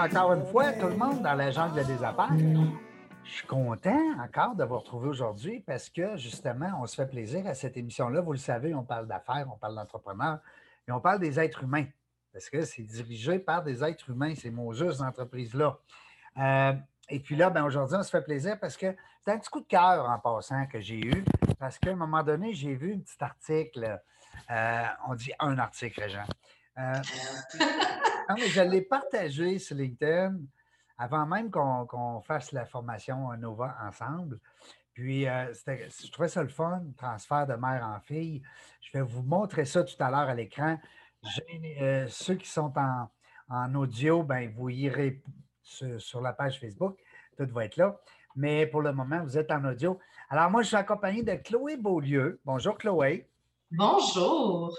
Encore une fois tout le monde dans la jungle des affaires. Je suis content encore de vous retrouver aujourd'hui parce que justement, on se fait plaisir à cette émission-là. Vous le savez, on parle d'affaires, on parle d'entrepreneurs et on parle des êtres humains parce que c'est dirigé par des êtres humains, ces mots justes entreprises-là. Euh, et puis là, ben, aujourd'hui, on se fait plaisir parce que c'est un petit coup de cœur en passant que j'ai eu parce qu'à un moment donné, j'ai vu un petit article. Euh, on dit un article, Jean. Euh, non, mais je l'ai partagé sur LinkedIn avant même qu'on fasse la formation Nova ensemble. Puis, euh, je trouvais ça le fun, transfert de mère en fille. Je vais vous montrer ça tout à l'heure à l'écran. Euh, ceux qui sont en, audio, ben, vous irez sur, la page Facebook. Tout va être là. Mais pour le moment, vous êtes en audio. Alors, moi, je suis accompagné de Chloé Beaulieu. Bonjour, Chloé. Bonjour.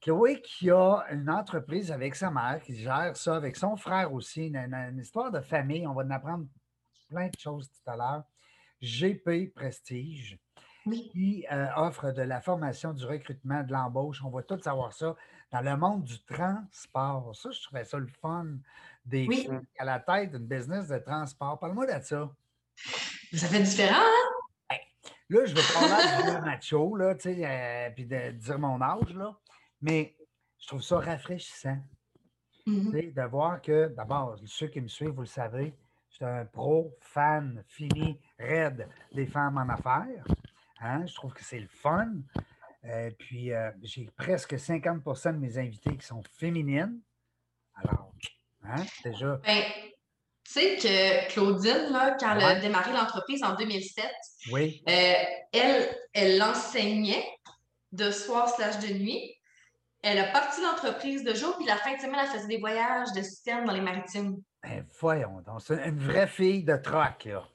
Chloé qui a une entreprise avec sa mère, qui gère ça avec son frère aussi, une, histoire de famille. On va en apprendre plein de choses tout à l'heure. GP Prestige, qui euh, offre de la formation, du recrutement, de l'embauche. On va tout savoir ça dans le monde du transport. Ça, je trouvais ça le fun des à la tête d'une business de transport. Parle-moi de ça. Ça fait différent, hein? Là, je vais parler de macho, là, tu sais, euh, puis de dire mon âge, là. Mais je trouve ça rafraîchissant mm-hmm. de voir que, d'abord, ceux qui me suivent, vous le savez, je suis un pro, fan, fini, raide des femmes en affaires. Hein. Je trouve que c'est le fun. Euh, puis, euh, j'ai presque 50% de mes invités qui sont féminines. Alors, hein, déjà. Ben, tu sais que Claudine, là, quand elle a démarré l'entreprise en 2007, oui. Euh, elle, elle enseignait de soir slash de nuit elle a parti l'entreprise de jour, puis la fin de semaine, elle faisait des voyages de système dans les maritimes. Ben, voyons donc, c'est une vraie fille de troc, là.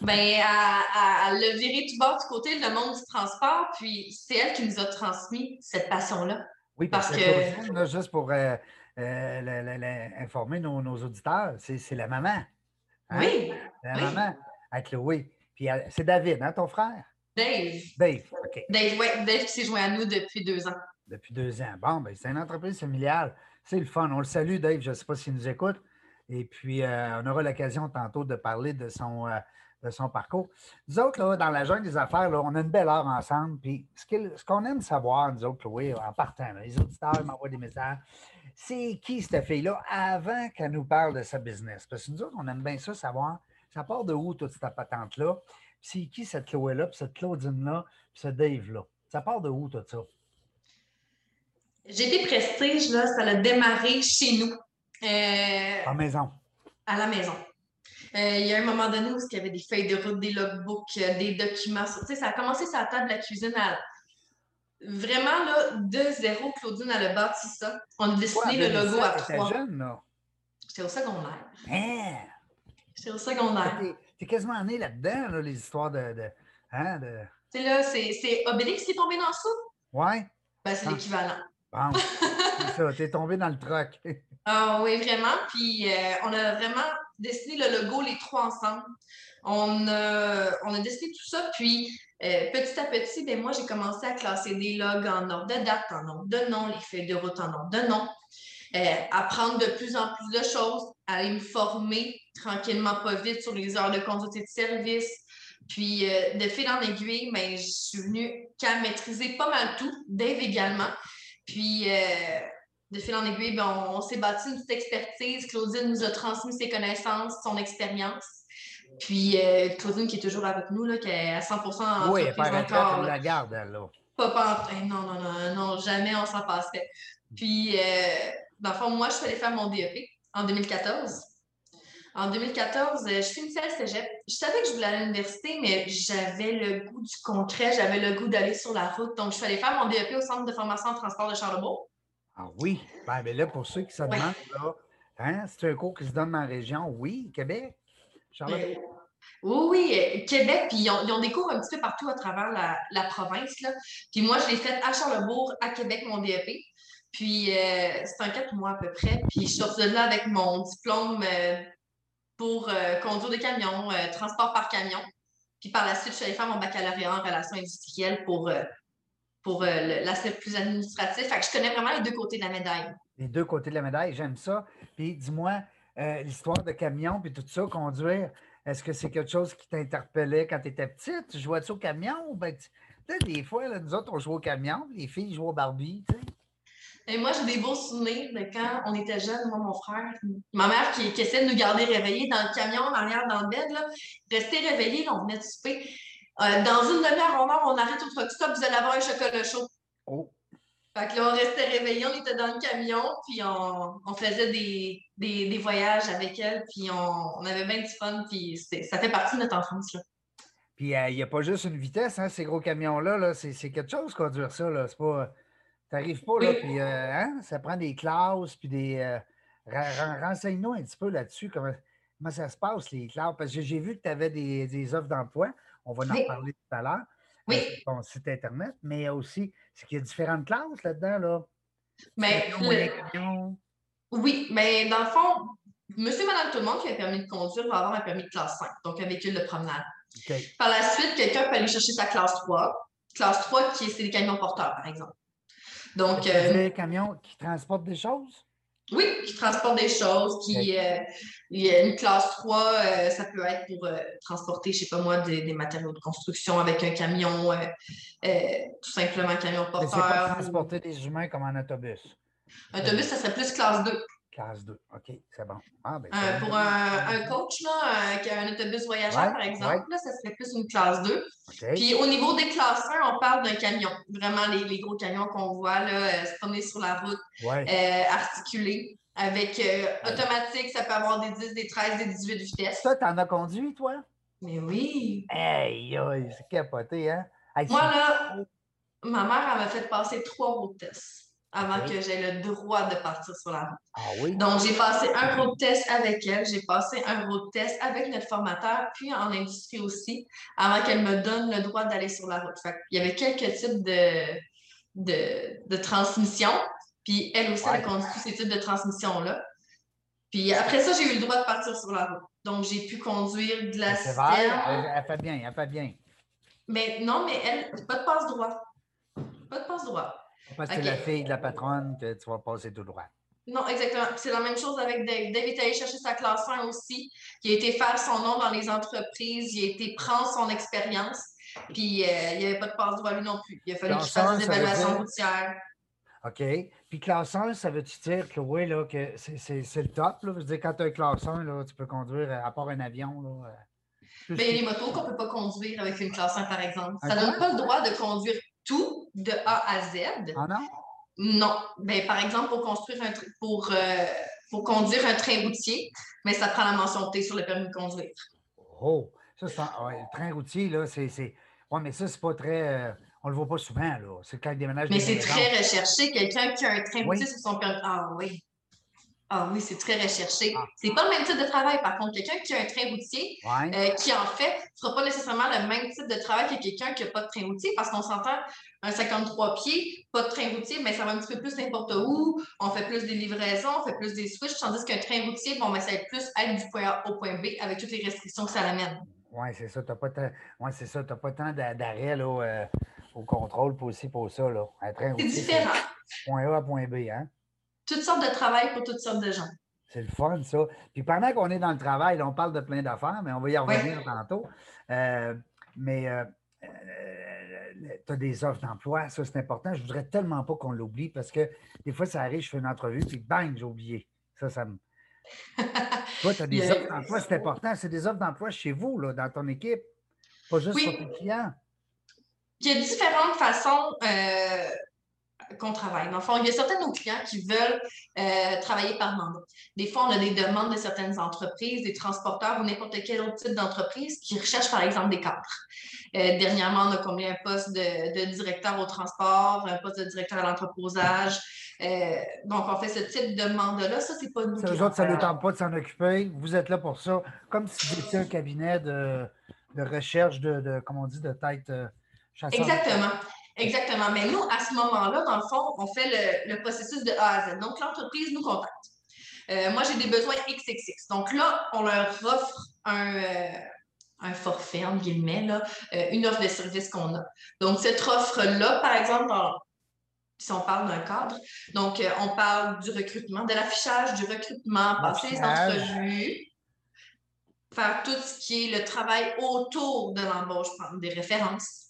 Ben, elle, a viré tout bord du côté le monde du transport, puis c'est elle qui nous a transmis cette passion-là. Oui, parce, que. juste pour euh, euh, informer nos, auditeurs, c'est la maman. Hein? Oui. La maman, avec Chloé. Puis c'est David, hein, ton frère? Dave. Dave, OK. Dave, oui, Dave qui s'est joint à nous depuis deux ans depuis deux ans. Bon, ben, c'est une entreprise familiale. C'est le fun. On le salue, Dave. Je ne sais pas s'il nous écoute. Et puis, euh, on aura l'occasion tantôt de parler de son, euh, de son parcours. Nous autres, là, dans la jungle des affaires, là, on a une belle heure ensemble. Puis, ce qu'on aime savoir, nous autres, Chloé, en partant, les auditeurs m'envoient des messages. C'est qui cette fille-là avant qu'elle nous parle de sa business? Parce que nous autres, on aime bien ça savoir, ça part de où toute cette patente-là? C'est qui cette Chloé-là, puis cette Claudine-là, puis ce Dave-là? Ça part de où tout ça? GP Prestige, là, ça a démarré chez nous. Euh, à la maison. À la maison. Euh, il y a un moment donné où il y avait des feuilles de route, des logbooks, euh, des documents. Ça a commencé sur la table de la cuisine à... Vraiment, là, de zéro, Claudine, elle a bâti ça. On a dessiné le logo à trois. jeune, là? J'étais au secondaire. Hein? J'étais au secondaire. T'es quasiment né là-dedans, là, les histoires de... de, hein, de... Tu sais, là, c'est Obélix qui est tombé dans soupe? Ouais. Ben, c'est ah. l'équivalent. Bon, c'est ça, t'es tombé dans le truc. ah oui, vraiment. Puis euh, on a vraiment dessiné le logo les trois ensemble. On a, on a dessiné tout ça, puis euh, petit à petit, ben, moi, j'ai commencé à classer des logs en ordre de date, en ordre de nom, les feuilles de route en ordre de nom, euh, apprendre de plus en plus de choses, aller me former tranquillement, pas vite sur les heures de conduite et de service. Puis, de fil en aiguille, mais ben, je suis venue qu'à maîtriser pas mal tout, Dave également. Puis, euh, de fil en aiguille, ben, on, s'est bâti une petite expertise. Claudine nous a transmis ses connaissances, son expérience. Puis, euh, Claudine qui est toujours avec nous, là, qui est à 100% en Oui, elle encore. la garde, elle, là. Pas, pas non, non, non, non, jamais on s'en passerait. Puis, euh, dans le fond, moi, je suis allée faire mon DEP en 2014. En 2014, je finissais le cégep. Je savais que je voulais aller à l'université, mais j'avais le goût du concret, j'avais le goût d'aller sur la route. Donc, je suis allée faire mon DEP au Centre de formation en transport de Charlebourg. Ah oui? Ben, là, pour ceux qui se demandent, hein, c'est un cours qui se donne dans la région, oui, Québec, Charlebourg? Ben, oui, oui, euh, Québec, puis ils ont, des cours un petit peu partout à travers la, province. Là. Puis moi, je l'ai fait à Charlebourg, à Québec, mon DEP. Puis euh, c'est un quatre mois à peu près. Puis je suis sortie de là avec mon diplôme euh, pour euh, conduire des camions, euh, transport par camion. Puis par la suite, je suis allée faire mon baccalauréat en relations industrielles pour euh, pour l'aspect plus administratif. Fait que je connais vraiment les deux côtés de la médaille. Les deux côtés de la médaille, j'aime ça. Puis dis-moi, l'histoire de camion, puis tout ça, conduire, est-ce que c'est quelque chose qui t'interpellait quand tu étais petite? Tu jouais-tu au camion? Ben, des fois, là, nous autres, on jouait au camion, les filles jouaient au Barbie, tu sais. Et moi, j'ai des beaux souvenirs de quand on était jeunes, moi, mon frère, ma mère qui, qui essaie de nous garder réveillés dans le camion, en arrière, dans le bed, là, rester réveillés, on venait de souper. Euh, dans une demi-heure, on, on arrête au truck stop, vous allez avoir un chocolat chaud. Oh. Fait que là, on restait réveillés, on était dans le camion, puis on, on faisait des, des, des, voyages avec elle, puis on, on avait bien du fun, puis ça fait partie de notre enfance. Là. Puis euh, il n'y a pas juste une vitesse, hein, ces gros camions-là, -là, c'est quelque chose conduire ça. Là. C'est pas. T'arrives pas, là, puis euh, hein, ça prend des classes, puis des. Euh, renseigne-nous un petit peu là-dessus, comment, comment, ça se passe, les classes, parce que j'ai vu que tu avais des, des, offres d'emploi. On va en parler tout à l'heure. Oui. Sur ton site Internet, mais aussi, c'est qu'il y a différentes classes là-dedans, là? Mais. Oui, mais dans le fond, monsieur, madame, tout le monde qui a un permis de conduire va avoir un permis de classe 5, donc un véhicule de promenade. Par la suite, quelqu'un peut aller chercher sa classe 3. Classe 3, qui c'est des camions porteurs, par exemple. Donc. Euh, des camions qui transportent des choses? Oui, qui transportent des choses. Qui, euh, il y a une classe 3, euh, ça peut être pour transporter, je ne sais pas moi, des, matériaux de construction avec un camion, tout simplement un camion porteur. C'est pas transporter des humains comme un autobus. Un autobus, ça serait plus classe 2. Classe 2, OK, c'est bon. Ah, ben, euh, pour un, coach là, qui a un autobus voyageur, par exemple, là, ça serait plus une classe 2. Puis au niveau des classes 1, on parle d'un camion. Vraiment, les, les gros camions qu'on voit là, euh, se promener sur la route, euh, articulés. Avec automatique, ça peut avoir des 10, des 13, des 18 vitesses. Ça, t'en as conduit, toi? Mais oui. Hey, c'est capoté, hein? Moi, là, ma mère, elle m'a fait passer trois routes tests avant que j'aie le droit de partir sur la route. Ah oui? Donc, j'ai passé un road test avec elle, j'ai passé un road test avec notre formateur, puis en industrie aussi, avant qu'elle me donne le droit d'aller sur la route. il y avait quelques types de, de, de transmission, puis elle aussi, elle a conduit tous ces types de transmissions-là. Puis après ça, j'ai eu le droit de partir sur la route. Donc, j'ai pu conduire de la C'est vrai, elle fait bien, elle fait bien. Mais non, mais elle, pas de passe-droit. Pas de passe-droit. Parce que c'est la fille de la patronne que tu vas passer tout droit. Non, exactement. C'est la même chose avec Dave. Dave est allé chercher sa classe 1 aussi. Il a été faire son nom dans les entreprises. Il a été prendre son expérience. Puis euh, il n'y avait pas de passe-droit lui non plus. Il a fallu qu'il fasse des évaluations routières. OK. Puis classe 1, ça veut-tu dire, Chloé, là, que c'est le top? Là? Je veux dire, quand tu as un classe 1, là, tu peux conduire à part un avion. Là, euh, Bien, il y a les motos qu'on ne peut pas conduire avec une classe 1, par exemple. Ça ne donne pas le droit de conduire tout de A à Z. Ah non? Non. Ben, par exemple, pour construire un pour, euh, pour conduire un train routier, mais ça prend la mention T sur le permis de conduire. Oh, ça, le train routier, là, c'est. Oui, mais ça, c'est pas très. Euh, on le voit pas souvent, là. C'est quand il déménage. Mais c'est très recherché. Quelqu'un qui a un train routier sur son permis. Ah oui. Ah oui, c'est très recherché. Ah. C'est pas le même type de travail. Par contre, quelqu'un qui a un train routier, euh, qui en fait ne fera pas nécessairement le même type de travail que quelqu'un qui n'a pas de train routier, parce qu'on s'entend un 53 pieds, pas de train routier, mais ça va un petit peu plus n'importe où. On fait plus des livraisons, on fait plus des switches, tandis qu'un train routier, bon, ben, ça va être plus être du point A au point B avec toutes les restrictions que ça amène. Oui, c'est ça. Tu n'as pas, ouais, c'est pas tant d'arrêt euh, au contrôle pour aussi pour ça. Là. Un train routier. C'est différent. Point A à point B, hein? Toutes sortes de travail pour toutes sortes de gens. C'est le fun, ça. Puis pendant qu'on est dans le travail, on parle de plein d'affaires, mais on va y revenir tantôt. Euh, mais euh, euh, tu as des offres d'emploi, ça c'est important. Je voudrais tellement pas qu'on l'oublie parce que des fois, ça arrive, je fais une entrevue, puis bang, j'ai oublié. Ça, ça me. Toi, tu as des offres d'emploi, c'est important. C'est des offres d'emploi chez vous, là, dans ton équipe, pas juste pour tes clients. Il y a différentes façons qu'on travaille. Dans le fond, il y a certains de nos clients qui veulent euh, travailler par mandat. Des fois, on a des demandes de certaines entreprises, des transporteurs ou n'importe quel autre type d'entreprise qui recherchent, par exemple, des cadres. Euh, dernièrement, on a combien un poste de, directeur au transport, un poste de directeur à l'entreposage. Euh, donc, on fait ce type de mandat-là. Ça, c'est pas nous. Ça, autres, ça ne tente pas de s'en occuper. Vous êtes là pour ça. Comme si vous étiez un cabinet de, recherche de, de, comme on dit, de tête chasseur. Exactement. Exactement. Mais nous, à ce moment-là, dans le fond, on fait le, processus de A à Z. Donc, l'entreprise nous contacte. Euh, moi, j'ai des besoins XXX. Donc là, on leur offre un, euh, un forfait, entre guillemets, là, euh, une offre de service qu'on a. Donc, cette offre-là, par exemple, si on parle d'un cadre, donc on parle du recrutement, de l'affichage, du recrutement, passer les entrevues, faire tout ce qui est le travail autour de l'embauche, prendre des références.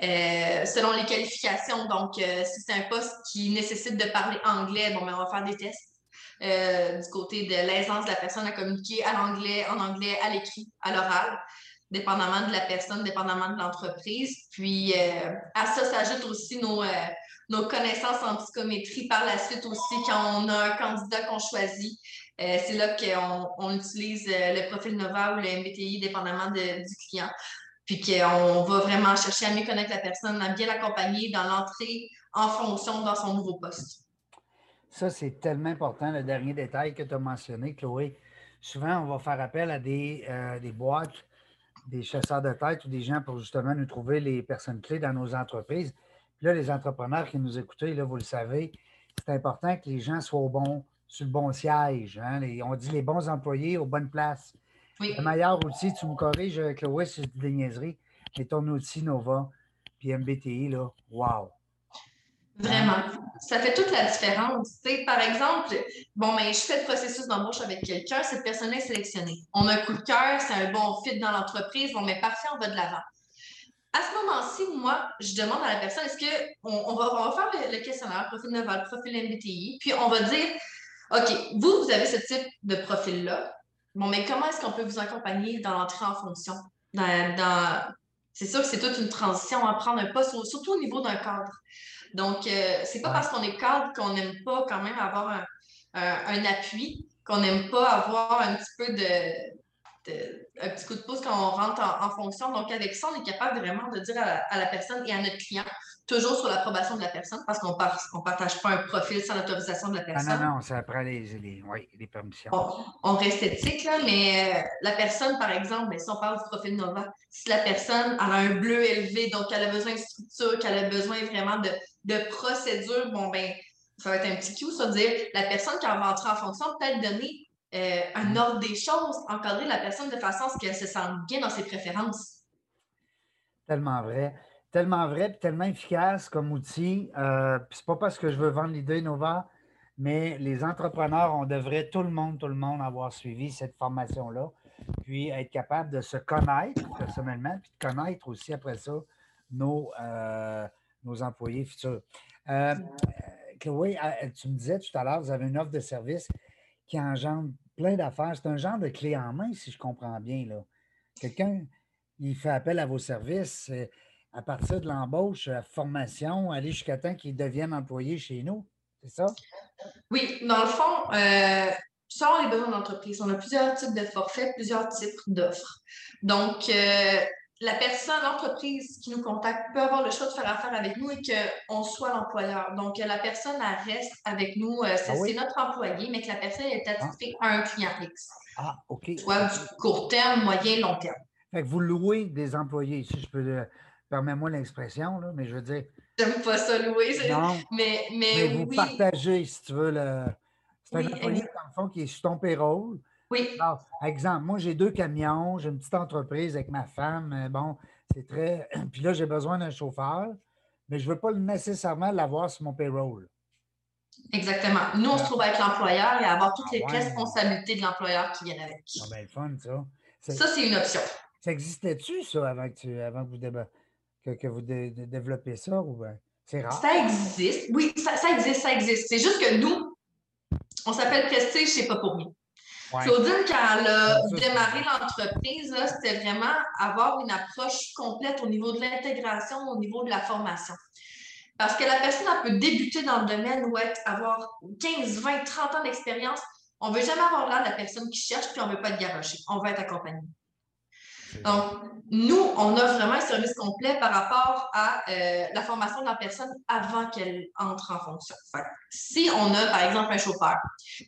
Euh, selon les qualifications, donc si c'est un poste qui nécessite de parler anglais, bon, ben, on va faire des tests. Euh, du côté de l'aisance de la personne à communiquer à l'anglais, en anglais, à l'écrit, à l'oral, dépendamment de la personne, dépendamment de l'entreprise. Puis euh, à ça s'ajoutent aussi nos, euh, nos connaissances en psychométrie par la suite aussi quand on a un candidat qu'on choisit. c'est là qu'on on utilise le profil Nova ou le MBTI, dépendamment du client. Puis qu'on va vraiment chercher à mieux connaître la personne, à bien l'accompagner dans l'entrée en fonction dans son nouveau poste. Ça, c'est tellement important, le dernier détail que tu as mentionné, Chloé. Souvent, on va faire appel à des, euh, des boîtes, des chasseurs de tête ou des gens pour justement nous trouver les personnes clés dans nos entreprises. Puis là, les entrepreneurs qui nous écoutent, là, vous le savez, c'est important que les gens soient au bon, sur le bon siège. Hein. on dit les bons employés aux bonnes places. Le meilleur outil, tu me corriges, Chloé, c'est des niaiseries, mais ton outil Nova, puis MBTI, là, wow! Vraiment. Ça fait toute la différence. par exemple, bon, mais je fais le processus d'embauche avec quelqu'un, cette personne est sélectionnée. On a un coup de cœur, c'est un bon fit dans l'entreprise, bon, mais parfait, on va de l'avant. À ce moment-ci, moi, je demande à la personne, est-ce qu'on on va, on va faire le, questionnaire, profil Naval, profil MBTI, puis on va dire, OK, vous, vous avez ce type de profil-là. Bon, mais comment est-ce qu'on peut vous accompagner dans l'entrée en fonction? Dans, C'est sûr que c'est toute une transition à prendre un poste, surtout au niveau d'un cadre. Donc, euh, c'est pas parce qu'on est cadre qu'on n'aime pas quand même avoir un, un, appui, qu'on n'aime pas avoir un petit peu de, un petit coup de pouce quand on rentre en, fonction. Donc, avec ça, on est capable vraiment de dire à la, personne et à notre client, toujours sur l'approbation de la personne, parce qu'on ne partage pas un profil sans l'autorisation de la personne. Ah non, non, ça prend les, les, oui, les permissions. On, reste éthique, là, mais euh, la personne, par exemple, si on parle du profil Nova, si la personne a un bleu élevé, donc elle a besoin de structure, qu'elle a besoin vraiment de, de procédure, bon, ben, ça va être un petit coup, ça veut dire la personne qui va entrer en fonction, peut-être donner euh, un ordre des choses, encadrer la personne de façon à ce qu'elle se sente bien dans ses préférences. Tellement vrai. Tellement vrai et tellement efficace comme outil. Euh, c'est pas parce que je veux vendre l'idée Nova, mais les entrepreneurs, on devrait, tout le monde, tout le monde, avoir suivi cette formation-là, puis être capable de se connaître personnellement, puis de connaître aussi après ça nos, euh, nos employés futurs. Euh, Chloé, tu me disais tout à l'heure, vous avez une offre de service qui engendre plein d'affaires. C'est un genre de clé en main, si je comprends bien. Quelqu'un, il fait appel à vos services euh, à partir de l'embauche, la formation, aller jusqu'à temps qu'il devienne employé chez nous. C'est ça? Oui, dans le fond, euh, selon les besoins d'entreprise, on a plusieurs types de forfaits, plusieurs types d'offres. Donc, euh, la personne, l'entreprise qui nous contacte peut avoir le choix de faire affaire avec nous et qu'on soit l'employeur. Donc, la personne, elle reste avec nous. Euh, ah c'est notre employé, mais que la personne est attitrée à un client X. Ah, OK. Soit du court terme, moyen, long terme. Fait que vous louez des employés, si je peux. Permets-moi l'expression, mais je veux dire. J'aime pas ça louer. Non. Mais, mais, vous partagez, si tu veux, le. C'est un employé, dans le fond, qui est sur ton payroll oui. Alors, exemple, moi, j'ai deux camions, j'ai une petite entreprise avec ma femme. Euh, bon, c'est très. Puis là, j'ai besoin d'un chauffeur, mais je ne veux pas nécessairement l'avoir sur mon payroll. Exactement. Nous, on se trouve avec l'employeur et avoir toutes les responsabilités de l'employeur qui viennent avec. Ah, ben, fun, ça. Ça, c'est une option. Ça existait-tu, ça, avant que, tu, avant que vous, que, vous développez ça? Ou ben, c'est rare? Ça existe. Oui, ça, ça existe, ça existe. C'est juste que nous, on s'appelle Prestige, c'est pas pour nous. Claudine, quand elle a démarré l'entreprise, c'était vraiment avoir une approche complète au niveau de l'intégration, au niveau de la formation. Parce que la personne elle peut débuter dans le domaine ou être, avoir 15, 20, 30 ans d'expérience. On ne veut jamais avoir l'air de la personne qui cherche, puis on ne veut pas être garoché. On veut être accompagné. Donc, nous, on offre vraiment un service complet par rapport à euh, la formation de la personne avant qu'elle entre en fonction. si on a, par exemple, un chauffeur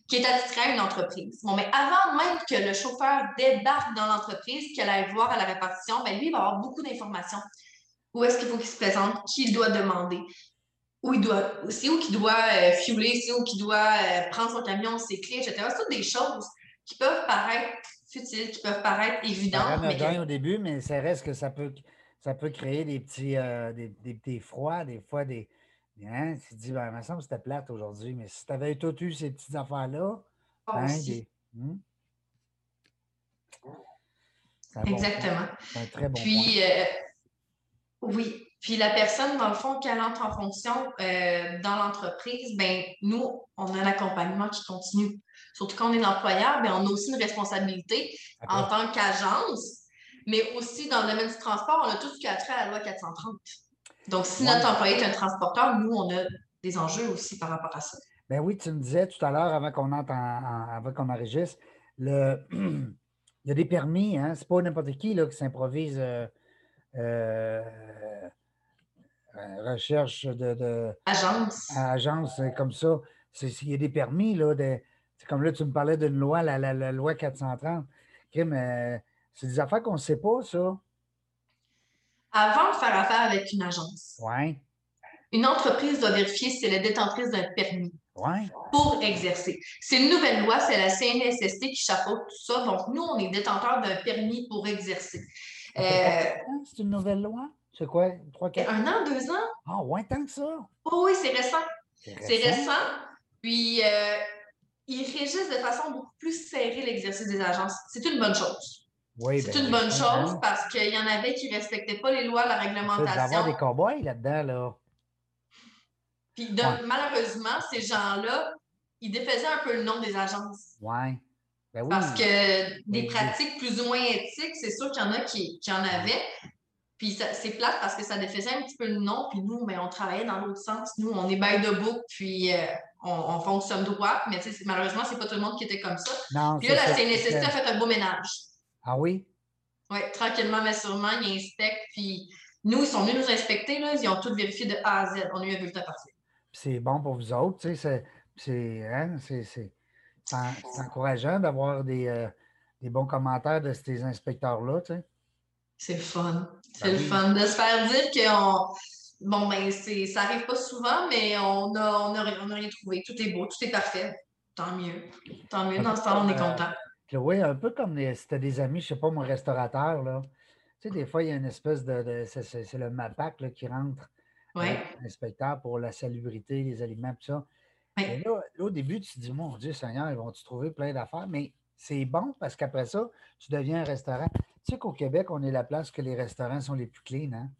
qui est attitré à une entreprise, mais avant même que le chauffeur débarque dans l'entreprise, qu'elle aille voir à la répartition, ben, lui, il va avoir beaucoup d'informations. Où est-ce qu'il faut qu'il se présente, qui il doit demander, où il doit, c'est où qu'il doit euh, c'est où qu'il doit euh, prendre son camion, ses clés, etc. C'est des choses qui peuvent paraître futiles, qui peuvent paraître évidentes. Mais au début, mais ça reste que ça peut, ça peut créer des petits, euh, des, des, froids, des fois des. Hein, tu te dis, ben, il me semble que c'était plate aujourd'hui, mais si tu avais tout eu ces petites affaires-là, hein, hmm? Exactement. C'est un très bon Puis, euh, oui. Puis la personne, dans le fond, qu'elle entre en fonction euh, dans l'entreprise, ben nous, on a l'accompagnement qui continue. Surtout quand on est l'employeur, ben, on a aussi une responsabilité en tant qu'agence, mais aussi dans le domaine du transport, on a tout ce qui a trait à la loi 430. Donc, si notre employé est un transporteur, nous, on a des enjeux aussi par rapport à ça. Ben oui, tu me disais tout à l'heure, avant qu'on entre avant qu'on enregistre, le, il y a des permis, hein? C'est pas n'importe qui là, qui s'improvise euh, euh, recherche de, agence. agence comme ça. Il y a des permis, là, de, comme là, tu me parlais d'une loi, la, loi 430. mais euh, c'est des affaires qu'on ne sait pas, ça. Avant de faire affaire avec une agence, ouais. une entreprise doit vérifier si elle est détentrice d'un permis ouais. pour exercer. C'est une nouvelle loi, c'est la CNSST qui chapeaute tout ça. Donc, nous, on est détenteur d'un permis pour exercer. Euh, c'est une nouvelle loi? C'est quoi? Trois, quatre... Un an, deux ans? Ah, ouais, tant que ça? Oh, oui, c'est récent. C'est récent. Puis, euh, ils régissent de façon beaucoup plus serrée l'exercice des agences. C'est une bonne chose. Oui, c'est ben, une bonne chose parce qu'il y en avait qui ne respectaient pas les lois, la réglementation. Il y avoir des cowboys là-dedans, là. Puis malheureusement, ces gens-là, ils défaisaient un peu le nom des agences. Ouais. Ben parce que des pratiques plus ou moins éthiques, c'est sûr qu'il y en a qui, qui en avaient. Puis c'est plate parce que ça défaisait un petit peu le nom. Puis nous, ben, on travaillait dans l'autre sens. Nous, on est by de book, puis euh, on, fonctionne droit. Mais malheureusement, c'est pas tout le monde qui était comme ça. Non, puis là, la CNSST a fait un beau ménage. Ah oui? Oui, tranquillement, mais sûrement, ils inspectent. Puis nous, ils sont venus nous inspecter. Là, ils ont tout vérifié de A à Z. On a eu un bulletin parfait. C'est bon pour vous autres. Sais, c'est hein, encourageant d'avoir des, euh, des bons commentaires de ces inspecteurs-là. C'est le fun. C'est ben le fun de se faire dire qu'on. Bon, ben, ça arrive pas souvent, mais on n'a on a, rien trouvé. Tout est beau, tout est parfait. Tant mieux. Tant mieux. Dans ce temps on est content. Oui, un peu comme si c'était des amis, je sais pas, mon restaurateur, là. Tu sais, des fois, il y a une espèce de. c'est le MAPAC là, qui rentre. Oui. L'inspecteur pour la salubrité, les aliments, tout ça. Et là, au début, tu te dis, mon Dieu Seigneur, ils vont-tu trouver plein d'affaires? Mais c'est bon parce qu'après ça, tu deviens un restaurant. Tu sais qu'au Québec, on est la place que les restaurants sont les plus clean, hein?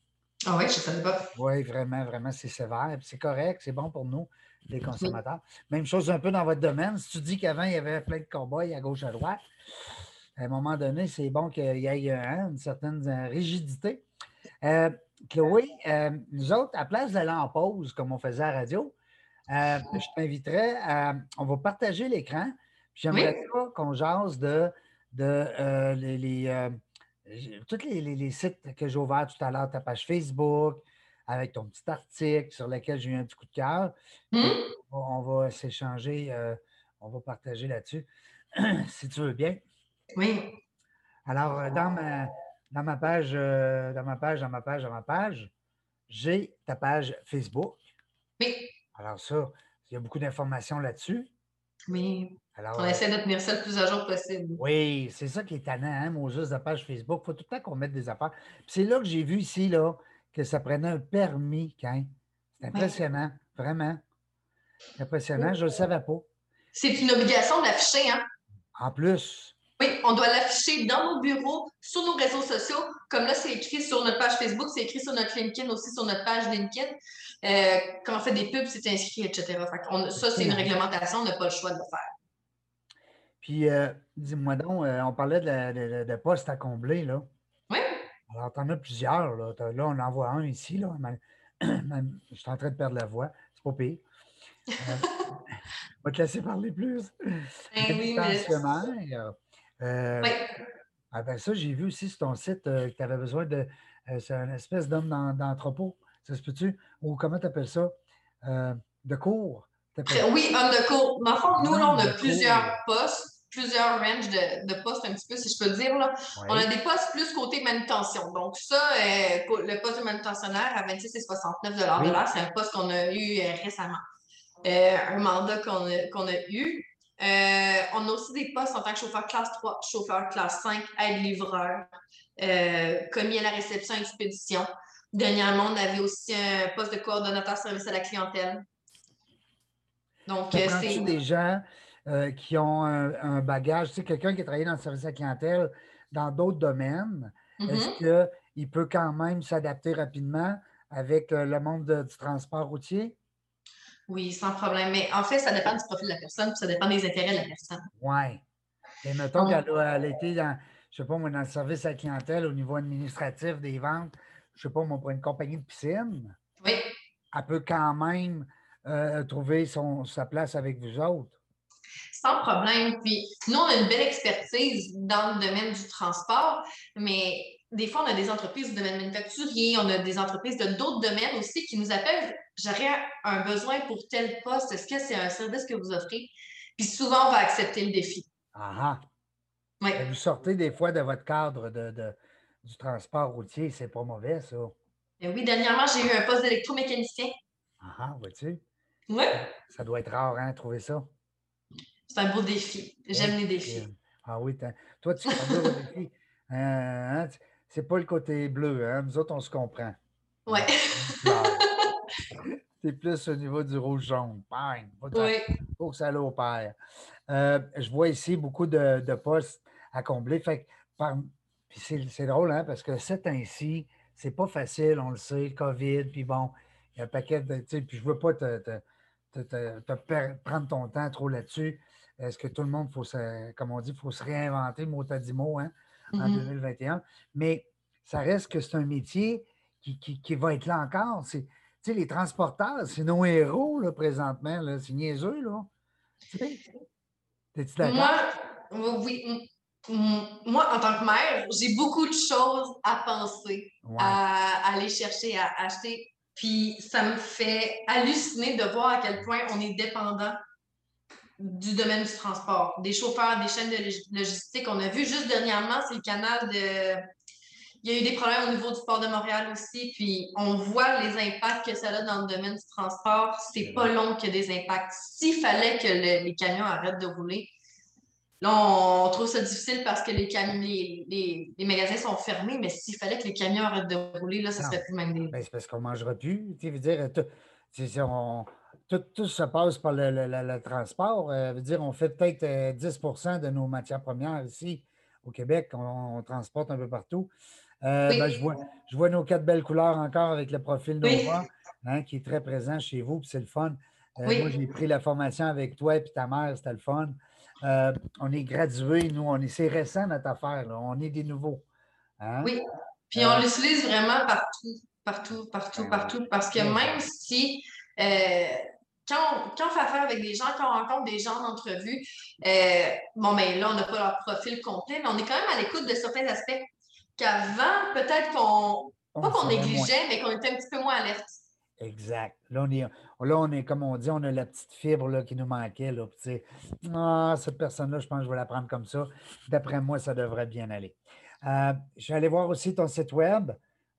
Ah oui, je ne savais pas. Oui, vraiment, vraiment, c'est sévère. C'est correct, c'est bon pour nous, les consommateurs. Même chose un peu dans votre domaine. Si tu dis qu'avant, il y avait plein de cowboys à gauche, à droite, à un moment donné, c'est bon qu'il y ait hein, une certaine euh, rigidité. Euh, Chloé, euh, nous autres, à place d'aller en pause, comme on faisait à la radio, je t'inviterais à. On va partager l'écran. J'aimerais qu'on jase de, de les tous les, sites que j'ai ouverts tout à l'heure, ta page Facebook, avec ton petit article sur lequel j'ai eu un petit coup de cœur. Mmh. On va s'échanger, euh, on va partager là-dessus, si tu veux bien. Oui. Alors, euh, dans ma, dans ma page, euh, dans ma page, dans ma page, dans ma page, j'ai ta page Facebook. Oui. Alors, ça, il y a beaucoup d'informations là-dessus. Oui on essaie de tenir ça le plus à jour possible. Oui, c'est ça qui est tannant, hein, Moses, la page Facebook. Il faut tout le temps qu'on mette des affaires. c'est là que j'ai vu ici là, que ça prenait un permis, quand. C'est impressionnant, vraiment. Impressionnant, je ne le savais pas. C'est une obligation d'afficher, hein? En plus. Oui, on doit l'afficher dans nos bureaux, sur nos réseaux sociaux. Comme là, c'est écrit sur notre page Facebook, c'est écrit sur notre LinkedIn, aussi sur notre page LinkedIn. Euh, quand on fait des pubs, c'est inscrit, etc. ça, c'est une réglementation, on n'a pas le choix de le faire. Puis, euh, dis-moi donc, euh, on parlait de, de, postes à combler, là. Oui. Alors, tu en as plusieurs, là. Là, on en voit un ici, là. je suis en train de perdre la voix. C'est pas pire. Euh, on va te laisser parler plus. Ben oui, oui. Ah ben ça, j'ai vu aussi sur ton site que tu avais besoin de. c'est une espèce d'homme d'entrepôt. Ça se peut-tu? Ou comment tu appelles ça? de cours. Oui, cours. Dans le fond, nous, là, on a plusieurs postes plusieurs ranges de, postes, un petit peu, si je peux dire. Là. On a des postes plus côté manutention. Donc, ça, euh, le poste de manutentionnaire à 26 et 69 de l'heure, c'est un poste qu'on a eu euh, récemment. Euh, un mandat qu'on a, eu. Euh, on a aussi des postes en tant que chauffeur classe 3, chauffeur classe 5, aide-livreur, euh, commis à la réception expédition. Dernièrement, on avait aussi un poste de coordonnateur service à la clientèle. Donc, euh, c'est. des gens qui ont un, bagage, tu sais, quelqu'un qui a travaillé dans le service à la clientèle dans d'autres domaines, est-ce mm-hmm. qu'il peut quand même s'adapter rapidement avec le monde du transport routier? Oui, sans problème. Mais en fait, ça dépend du profil de la personne, puis ça dépend des intérêts de la personne. Oui. Et mettons qu'elle a, été dans, je sais pas moi, dans le service à la clientèle au niveau administratif des ventes, je sais pas moi, pour une compagnie de piscine. Oui. Elle peut quand même euh, trouver son, sa place avec vous autres. Sans problème. Puis nous, on a une belle expertise dans le domaine du transport, mais des fois, on a des entreprises du domaine manufacturier, on a des entreprises de d'autres domaines aussi qui nous appellent J'aurais un besoin pour tel poste, est-ce que c'est un service que vous offrez? Puis souvent, on va accepter le défi. Ah, ah. Vous sortez des fois de votre cadre de, du transport routier, c'est pas mauvais, ça. Ben oui, dernièrement, j'ai eu un poste d'électromécanicien. Ah, ah vois-tu? Oui. Ça doit être rare, hein, trouver ça. C'est un beau défi. J'aime les défis. Ah oui, toi, tu comprends le défi. Hein, c'est pas le côté bleu, hein? Nous autres, on se comprend. Oui. C'est plus au niveau du rouge-jaune. Il faut que ça l'opère. Euh, je vois ici beaucoup de, postes à combler. Fait c'est drôle, hein, parce que c'est ainsi, c'est pas facile, on le sait, COVID, puis bon, il y a un paquet de. Puis je veux pas te, prendre ton temps trop là-dessus. Est-ce que tout le monde, faut se, comme on dit, il faut se réinventer mot à dit mot hein, en 2021? Mm-hmm. Mais ça reste que c'est un métier qui, va être là encore. C'est, sais, les transporteurs, c'est nos héros, là, présentement. Là. C'est niaiseux, là. T'es-tu d'accord? Moi, oui. Moi, en tant que mère, j'ai beaucoup de choses à penser, à, aller chercher, à acheter. Puis ça me fait halluciner de voir à quel point on est dépendant du domaine du transport, des chauffeurs, des chaînes de logistique. On a vu juste dernièrement, c'est le canal de il y a eu des problèmes au niveau du port de Montréal aussi, puis on voit les impacts que ça a dans le domaine du transport. C'est pas long a des impacts. S'il fallait que les camions arrêtent de rouler, là, on trouve ça difficile parce que les, les, les, magasins sont fermés, mais s'il fallait que les camions arrêtent de rouler, là, ça serait plus même des. Ben, c'est parce qu'on ne mangera plus. Tu veux dire, tout, tout, se passe par le, transport. Euh, veut dire, on fait peut-être 10% euh, de nos matières premières ici au Québec. on transporte un peu partout. Euh, ben, je, vois, je vois nos quatre belles couleurs encore avec le profil Nova, hein, qui est très présent chez vous, puis c'est le fun. Euh, moi, j'ai pris la formation avec toi et ta mère, c'était le fun. Euh, on est gradués, nous, on est, c'est récent notre affaire, on est des nouveaux. Hein? Oui, puis on l'utilise vraiment partout, partout, partout, ben partout, parce que même si quand on, quand, on, fait affaire avec des gens, quand on rencontre des gens en entrevue, bon, ben là, on n'a pas leur profil complet, mais on est quand même à l'écoute de certains aspects qu'avant, peut-être qu'on, pas qu'on négligeait, mais qu'on était un petit peu moins alerte. Exact. Là on, est, là, on est, comme on dit, on a la petite fibre là, qui nous manquait. Là, ah, cette personne-là, je pense que je vais la prendre comme ça. D'après moi, ça devrait bien aller. Euh, je vais aller voir aussi ton site web.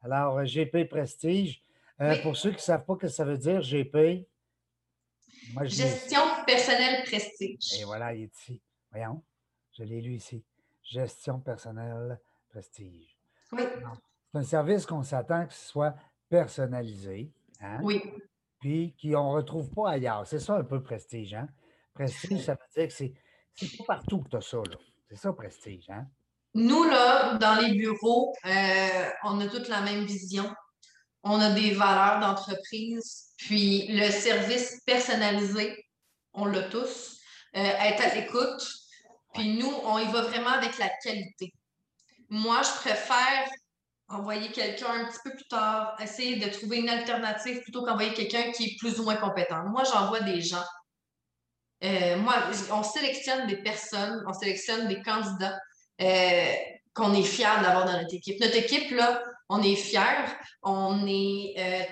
Alors, GP Prestige. Euh, pour ceux qui ne savent pas ce que ça veut dire, GP. Gestion personnelle prestige. Et voilà, il est ici. Voyons, je l'ai lu ici. Gestion personnelle prestige. Oui. C'est un service qu'on s'attend que ce soit personnalisé. Hein? Oui. Puis qu'on ne retrouve pas ailleurs. C'est ça un peu prestige. Hein? Prestige, ça veut dire que c'est, c'est pas partout que tu as ça. C'est ça, prestige. Hein? Nous, là, dans les bureaux, euh, on a toute la même vision. On a des valeurs d'entreprise. Puis le service personnalisé, on l'a tous. Euh, être à l'écoute. Puis nous, on y va vraiment avec la qualité. Moi, je préfère envoyer quelqu'un un petit peu plus tard, essayer de trouver une alternative plutôt qu'envoyer quelqu'un qui est plus ou moins compétent. Moi, j'envoie des gens. Euh, moi, on sélectionne des personnes, on sélectionne des candidats euh, qu'on est fiers d'avoir dans notre équipe. Notre équipe, là, on est fiers, on est, euh,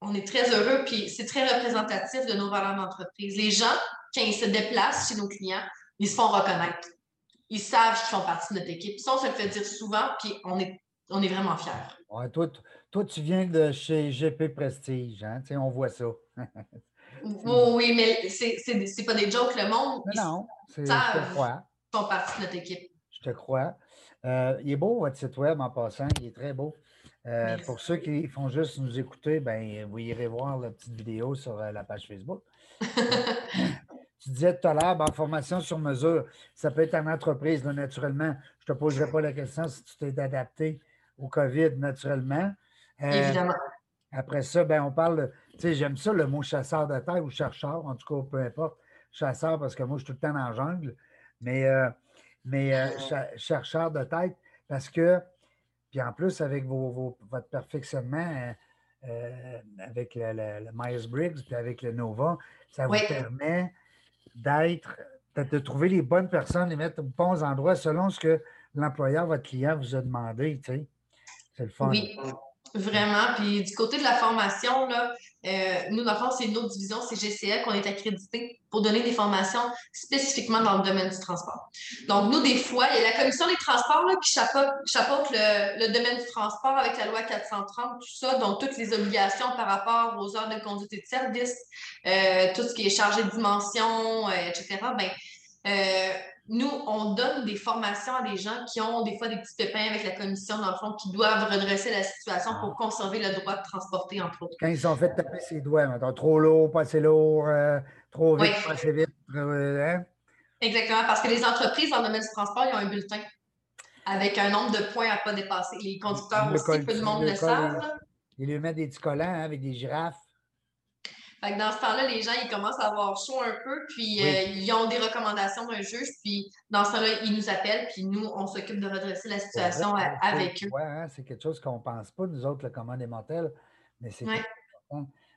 on est très heureux, puis c'est très représentatif de nos valeurs d'entreprise. Les gens, quand ils se déplacent chez nos clients, ils se font reconnaître ils savent qu'ils font partie de notre équipe. Ça, on se le fait dire souvent, puis on est, on est vraiment fiers. Ouais, toi, toi, tu viens de chez GP Prestige, hein? on voit ça. oui, mais c'est pas des jokes, le monde. non, c'est je te crois. font partie de notre équipe. Je te crois. Euh, il est beau, votre site web, en passant. Il est très beau. Euh, pour ceux qui font juste nous écouter, ben, vous irez voir la petite vidéo sur euh, la page Facebook. tu disais tout à l'heure, ben, formation sur mesure, ça peut être en entreprise, naturellement. Je ne te poserai pas la question si tu t'es adapté au COVID naturellement. Évidemment. Après ça, ben, on parle, tu sais, j'aime ça le mot chasseur de terre ou chercheur, en tout cas, peu importe. Chasseur, parce que moi, je suis tout le temps dans la jungle. Mais mais euh, chercheur de tête, parce que, puis en plus, avec vos, votre perfectionnement euh, euh, avec le, Myers-Briggs, puis avec le Nova, ça vous permet d'être, de, trouver les bonnes personnes, les mettre aux bons endroits selon ce que l'employeur, votre client vous a demandé. Tu sais. Oui. Vraiment. Puis du côté de la formation, là, euh, nous, dans le fond, c'est une autre division, c'est GCL qu'on est accrédité pour donner des formations spécifiquement dans le domaine du transport. Donc, nous, des fois, il y a la commission des transports là, qui chapeaute, le, domaine du transport avec la loi 430, tout ça, donc toutes les obligations par rapport aux heures de conduite et de service, euh, tout ce qui est chargé de dimension, euh, etc. Ben, nous, on donne des formations à des gens qui ont des fois des petits pépins avec la commission, dans le fond, qui doivent redresser la situation pour conserver le droit de transporter, entre autres. Quand ils sont fait taper ses doigts, maintenant, trop lourd, pas assez lourd, euh, trop vite, pas assez vite. Euh, hein? Exactement, parce que les entreprises dans le domaine du transport, ils ont un bulletin avec un nombre de points à ne pas dépasser. Les conducteurs aussi, peu de monde le savent. Ils lui mettent des petits collants hein, avec des girafes. Fait dans ce temps-là, les gens, ils commencent à avoir chaud un peu, puis euh, ils ont des recommandations d'un juge, puis dans ce temps-là, ils nous appellent, puis nous, on s'occupe de redresser la situation avec eux. Oui, hein, c'est quelque chose qu'on ne pense pas, nous autres, le commande des mais c'est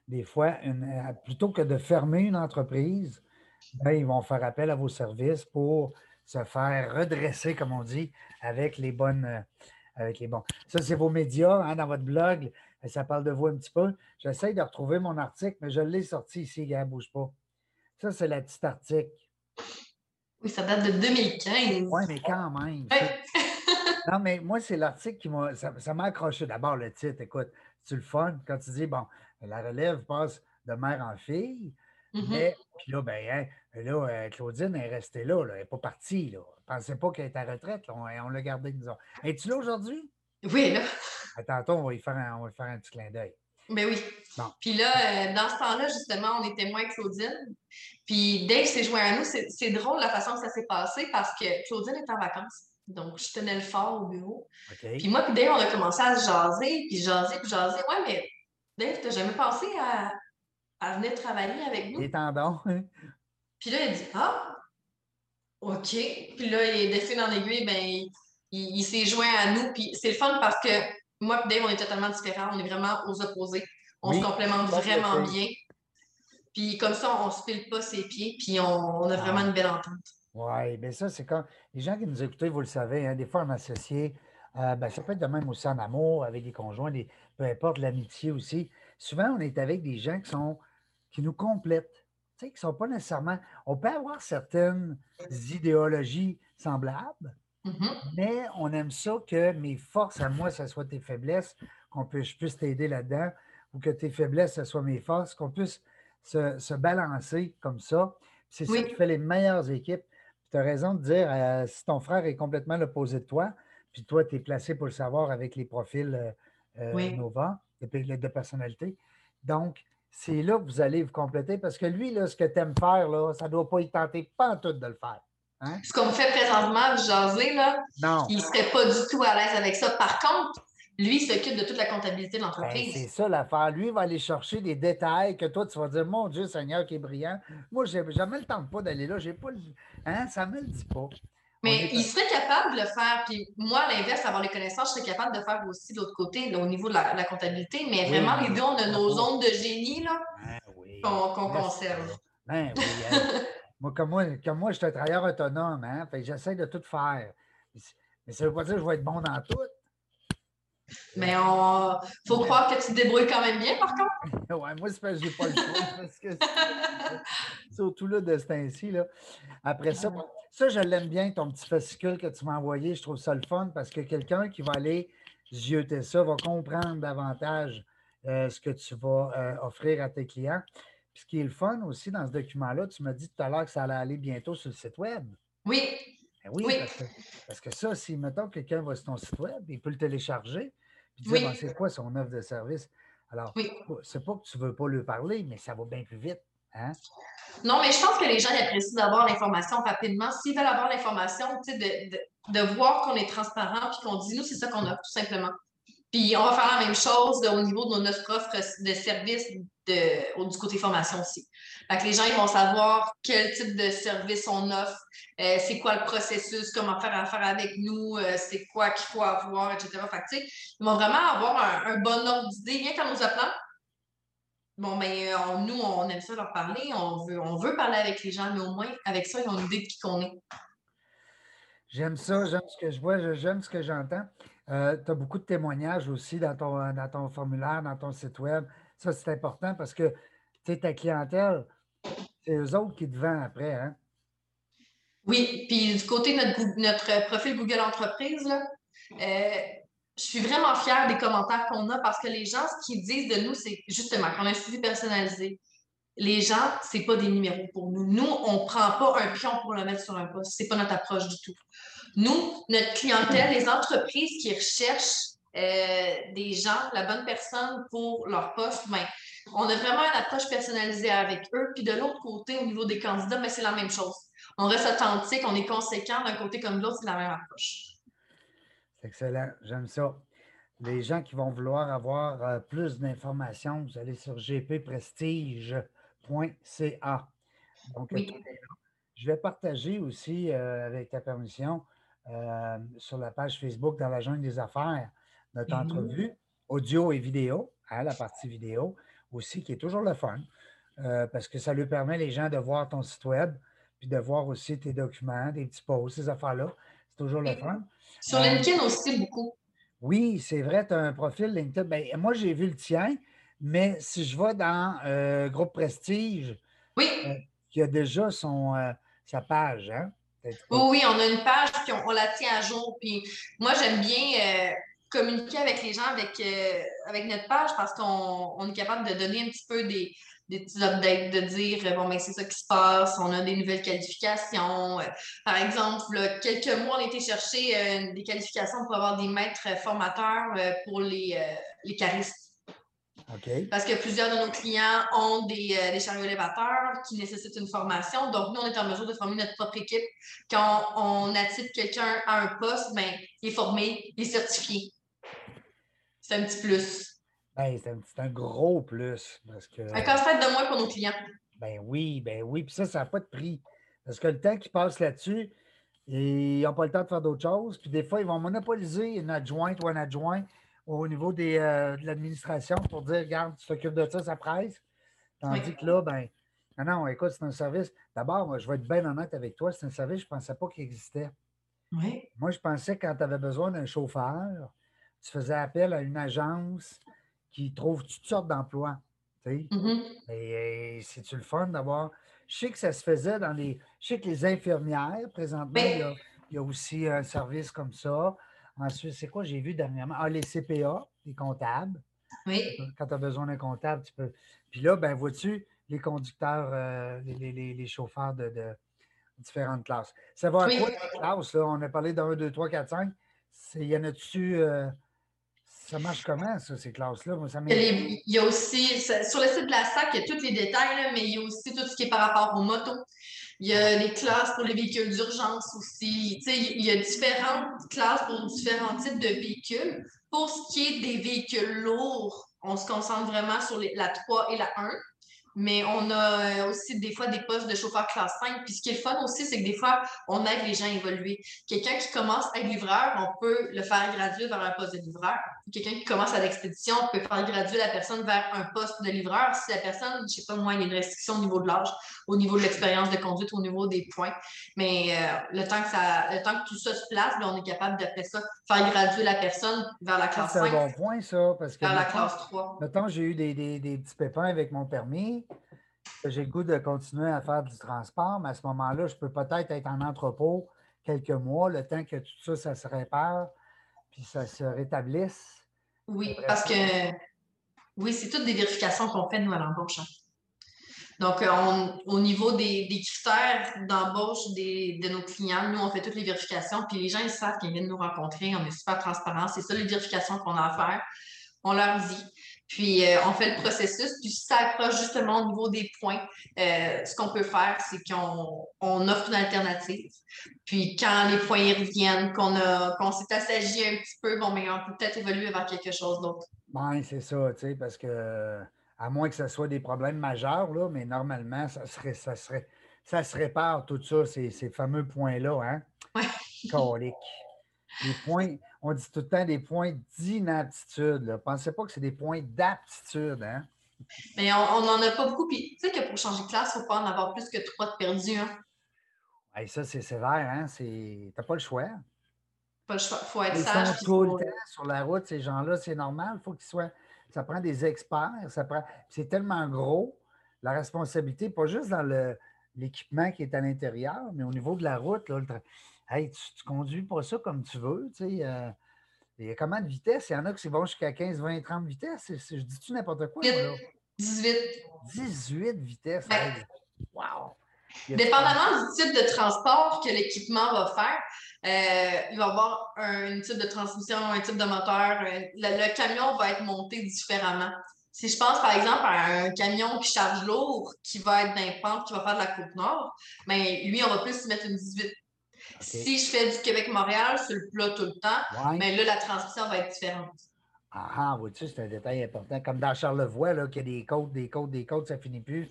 des fois, euh, plutôt que de fermer une entreprise, ben, ils vont faire appel à vos services pour se faire redresser, comme on dit, avec les bonnes. Euh, avec les bons. Ça, c'est vos médias, hein, dans votre blog ça parle de vous un petit peu. J'essaie de retrouver mon article, mais je l'ai sorti ici, gars, bouge pas. Ça, c'est la petite article. Oui, ça date de 2015. Oui, mais quand même. non, mais moi, c'est l'article qui m'a. Ça m'a accroché. D'abord, le titre, écoute, c'est le fun quand tu dis, bon, la relève passe de mère en fille. Mm-hmm. Mais, puis là, ben, hein, là, euh, Claudine est restée là, elle n'est pas partie. Là. ne pensait pas qu'elle était à retraite. on, on l'a gardée, disons. Es-tu là aujourd'hui? Oui, là. Tantôt, on va, y faire un, on va faire un petit clin d'œil. Ben oui. Puis là, euh, dans ce temps-là, justement, on était moins Claudine. Puis Dave s'est joint à nous. C'est drôle la façon que ça s'est passé parce que Claudine est en vacances. Donc, je tenais le fort au bureau. Puis moi, puis Dave, on a commencé à se jaser, puis jaser, puis jaser. Ouais, mais Dave, t'as jamais pensé à, à, venir travailler avec nous? Les tendons. Hein? puis là, il dit Ah, OK. Puis là, il est dessus dans l'aiguille, ben, il, s'est joint à nous. Puis c'est le fun parce que moi et Dave, on est totalement différents. On est vraiment aux opposés. On se complémente vraiment bien. Puis comme ça, on ne se pile pas ses pieds, puis on, a vraiment une belle entente. Oui, bien ça, c'est quand les gens qui nous écoutent, vous le savez, hein, des fois, un associé, euh, ben, ça peut être de même aussi en amour, avec des conjoints, peu importe, l'amitié aussi. Souvent, on est avec des gens qui sont qui nous complètent, tu sais, qui ne sont pas nécessairement. On peut avoir certaines idéologies semblables, Mm-hmm. Mais on aime ça que mes forces à moi, ce soit tes faiblesses, qu'on puisse, je puisse t'aider là-dedans, ou que tes faiblesses, ce soit mes forces, qu'on puisse se, balancer comme ça. C'est ça qui fait les meilleures équipes. Tu as raison de dire, euh, si ton frère est complètement l'opposé de toi, puis toi, tu es placé pour le savoir avec les profils euh, euh, Nova, de, de personnalité. Donc, c'est là que vous allez vous compléter parce que lui, là, ce que tu aimes faire, là, ça ne doit pas y tenter pas en tout de le faire. Hein? Ce qu'on fait présentement, jaser, là, il ne serait pas du tout à l'aise avec ça. Par contre, lui, il s'occupe de toute la comptabilité de ben, l'entreprise. c'est ça l'affaire. Lui, il va aller chercher des détails que toi, tu vas dire Mon Dieu, Seigneur, qui est brillant. Moi, je jamais le temps pas d'aller là. J'ai pas le... hein? Ça ne me le dit pas. Mais il serait capable de le faire. Puis moi, à l'inverse, avoir les connaissances, je serais capable de faire aussi de l'autre côté, au niveau de la, comptabilité. Mais vraiment, les deux, on a nos zones de génie là, ben qu'on, conserve. Ben oui, hein. Moi, comme moi, comme moi, je suis un travailleur autonome, hein? Fait j'essaie de tout faire. Mais ça ne veut pas dire que je vais être bon dans tout. Mais il faut croire que tu te débrouilles quand même bien, par contre. oui, moi, c'est parce que je n'ai pas le choix. parce que surtout là, de ce temps-ci. Là. Après ça, ça, je l'aime bien, ton petit fascicule que tu m'as envoyé. Je trouve ça le fun parce que quelqu'un qui va aller zioter ça va comprendre davantage euh, ce que tu vas euh, offrir à tes clients. Puis ce qui est le fun aussi dans ce document-là, tu m'as dit tout à l'heure que ça allait aller bientôt sur le site Web. Oui. Ben oui, Parce, que, ça, si, mettons, quelqu'un va sur ton site Web, il peut le télécharger, puis dire, ben, c'est quoi son offre de service? Alors, c'est pas que tu ne veux pas lui parler, mais ça va bien plus vite. Hein? Non, mais je pense que les gens apprécient d'avoir l'information rapidement. S'ils veulent avoir l'information, de, de, de, voir qu'on est transparent puis qu'on dit, nous, c'est ça qu'on a, tout simplement. Puis on va faire la même chose au niveau de notre offre de service du côté formation aussi. Fait que les gens ils vont savoir quel type de service on offre, euh, c'est quoi le processus, comment faire affaire avec nous, euh, c'est quoi qu'il faut avoir, etc. Fait que, ils vont vraiment avoir un, bon ordre d'idée. Rien qu'en nous appelant, Bon, mais euh, nous, on aime ça leur parler, on veut, on veut parler avec les gens, mais au moins, avec ça, ils ont une idée de qui qu'on est. J'aime ça, j'aime ce que je vois, j'aime ce que j'entends. Euh, tu as beaucoup de témoignages aussi dans ton, dans ton formulaire, dans ton site web. Ça, c'est important parce que ta clientèle, c'est eux autres qui te vendent après. Hein? Oui, puis du côté de notre, notre profil Google Entreprise, euh, je suis vraiment fière des commentaires qu'on a parce que les gens, ce qu'ils disent de nous, c'est justement qu'on a un suivi personnalisé. Les gens, ce n'est pas des numéros pour nous. Nous, on ne prend pas un pion pour le mettre sur un poste. Ce n'est pas notre approche du tout. Nous, notre clientèle, les entreprises qui recherchent euh, des gens, la bonne personne pour leur poste, ben, on a vraiment une approche personnalisée avec eux. Puis de l'autre côté, au niveau des candidats, ben, c'est la même chose. On reste authentique, on est conséquent d'un côté comme de l'autre, c'est la même approche. C'est excellent, j'aime ça. Les gens qui vont vouloir avoir euh, plus d'informations, vous allez sur gpprestige.ca. Donc, je vais partager aussi, euh, avec ta permission, euh, sur la page Facebook dans la jungle des affaires, notre mm-hmm. entrevue, audio et vidéo, hein, la partie vidéo aussi, qui est toujours le fun, euh, parce que ça lui permet les gens de voir ton site web, puis de voir aussi tes documents, des petits posts, ces affaires-là. C'est toujours le fun. Sur euh, LinkedIn aussi, beaucoup. Oui, c'est vrai, tu as un profil LinkedIn. Ben, moi, j'ai vu le tien, mais si je vais dans Groupe Prestige, oui. qui a déjà son, sa page, hein? Oui, on a une page, puis on, la tient à jour. Puis moi, j'aime bien euh, communiquer avec les gens avec, euh, avec notre page parce qu'on est capable de donner un petit peu des, petits updates, de dire bon, ben, c'est ça qui se passe, on a des nouvelles qualifications. Euh, par exemple, quelques mois, on a été chercher des qualifications pour avoir des maîtres formateurs pour les, les charistes. Parce que plusieurs de nos clients ont des, euh, des chariots élévateurs qui nécessitent une formation. Donc, nous, on est en mesure de former notre propre équipe. Quand on attire quelqu'un à un poste, ben, il est formé, il est certifié. C'est un petit plus. Ben, c'est un, gros plus. Parce que, un casse-tête de moins pour nos clients. Ben oui, ben oui. Puis ça, ça n'a pas de prix. Parce que le temps qu'ils passent là-dessus, ils n'ont pas le temps de faire d'autres choses. Puis des fois, ils vont monopoliser une adjointe ou un adjoint au niveau des, euh, de l'administration pour dire, regarde, tu t'occupes de ça, ça presse. Tandis que là, ben, non, non, écoute, c'est un service. D'abord, je vais être bien honnête avec toi, c'est un service, je ne pensais pas qu'il existait. Oui. Moi, je pensais que quand tu avais besoin d'un chauffeur, tu faisais appel à une agence qui trouve toutes sortes d'emplois. Tu sais? Mm-hmm. Et, c'est-tu le fun d'avoir. Je sais que ça se faisait dans les. Je sais que les infirmières, présentement, ben il, y a, il, y a, aussi un service comme ça. Ensuite, c'est quoi j'ai vu dernièrement? Ah, les CPA, les comptables. Oui. Quand tu as besoin d'un comptable, tu peux. Puis là, ben vois-tu, les conducteurs, euh, les, chauffeurs de, différentes classes. Ça va à quoi les classes? Là? On a parlé d'un, deux, trois, quatre, cinq. Il y en a-tu. Euh, ça marche comment, ça, ces classes-là? il y a aussi, sur le site de la SAC, il y a tous les détails, mais il y a aussi tout ce qui est par rapport aux motos. Il y a les classes pour les véhicules d'urgence aussi. il y a différentes classes pour différents types de véhicules. Pour ce qui est des véhicules lourds, on se concentre vraiment sur la 3 et la 1. Mais on a aussi des fois des postes de chauffeur classe 5. Puis ce qui est le fun aussi, c'est que des fois, on aide les gens à évoluer. Quelqu'un qui commence à être livreur, on peut le faire graduer vers un poste de livreur. Quelqu'un qui commence à l'expédition, on peut faire graduer la personne vers un poste de livreur si la personne, je ne sais pas moi, il y a une restriction au niveau de l'âge, au niveau de l'expérience de conduite, au niveau des points. Mais euh, le, temps que ça, le temps que tout ça se place, on est capable d'après ça faire graduer la personne vers la classe 5. C'est un bon point, ça. Parce que vers la classe 3. Le temps j'ai eu des, des, des petits pépins avec mon permis j'ai le goût de continuer à faire du transport, mais à ce moment-là, je peux peut-être être en entrepôt quelques mois, le temps que tout ça, ça se répare, puis ça se rétablisse. Oui, parce que oui, c'est toutes des vérifications qu'on fait, nous, à l'embauche. Hein. Donc, au niveau des, critères d'embauche de nos clients, nous, on fait toutes les vérifications, puis les gens, ils savent qu'ils viennent nous rencontrer, on est super transparent. C'est ça les vérifications qu'on a à faire. On leur dit. Puis, euh, on fait le processus. Puis, si ça accroche justement au niveau des points, euh, ce qu'on peut faire, c'est qu'on offre une alternative. Puis, quand les points reviennent, qu'on s'est assagi un petit peu, bon, mais on peut peut-être évoluer vers quelque chose d'autre. Oui, c'est ça, tu sais, parce que, à moins que ce soit des problèmes majeurs, là, mais normalement, ça serait, ça serait, ça se répare tout ça, ces, ces fameux points-là, hein? Oui. Colique. Les points, on dit tout le temps des points d'inaptitude. Ne pensez pas que c'est des points d'aptitude. Hein? Mais on n'en a pas beaucoup. Puis, tu sais que pour changer de classe, il ne faut pas en avoir plus que trois de perdus. Hein? ça, c'est sévère. Hein? Tu n'as pas le choix. Pas le choix. Il faut être Ils sage. Sont tout le temps sur la route, ces gens-là. C'est normal. Il faut qu'ils soient. Ça prend des experts. Ça prend... C'est tellement gros, la responsabilité, pas juste dans l'équipement qui est à l'intérieur, mais au niveau de la route. Là, Hey, tu, conduis pas ça comme tu veux. Tu sais, euh, il y a combien de vitesses? Il y en a qui vont jusqu'à 15, 20, 30 vitesses. je dis-tu n'importe quoi? Moi, 18. 18 vitesses. wow! Dépendamment du type de transport que l'équipement va faire, euh, il va avoir un, type de transmission, un type de moteur. le, camion va être monté différemment. Si je pense par exemple à un camion qui charge lourd, qui va être d'un pente, qui va faire de la coupe nord, mais lui, on va plus mettre une 18 si je fais du Québec-Montréal sur le plat tout le temps, mais là, la transmission va être différente. Ah, ah vois-tu, c'est un détail important. Comme dans Charlevoix, là, qu'il y a des côtes, des côtes, des côtes, ça finit plus.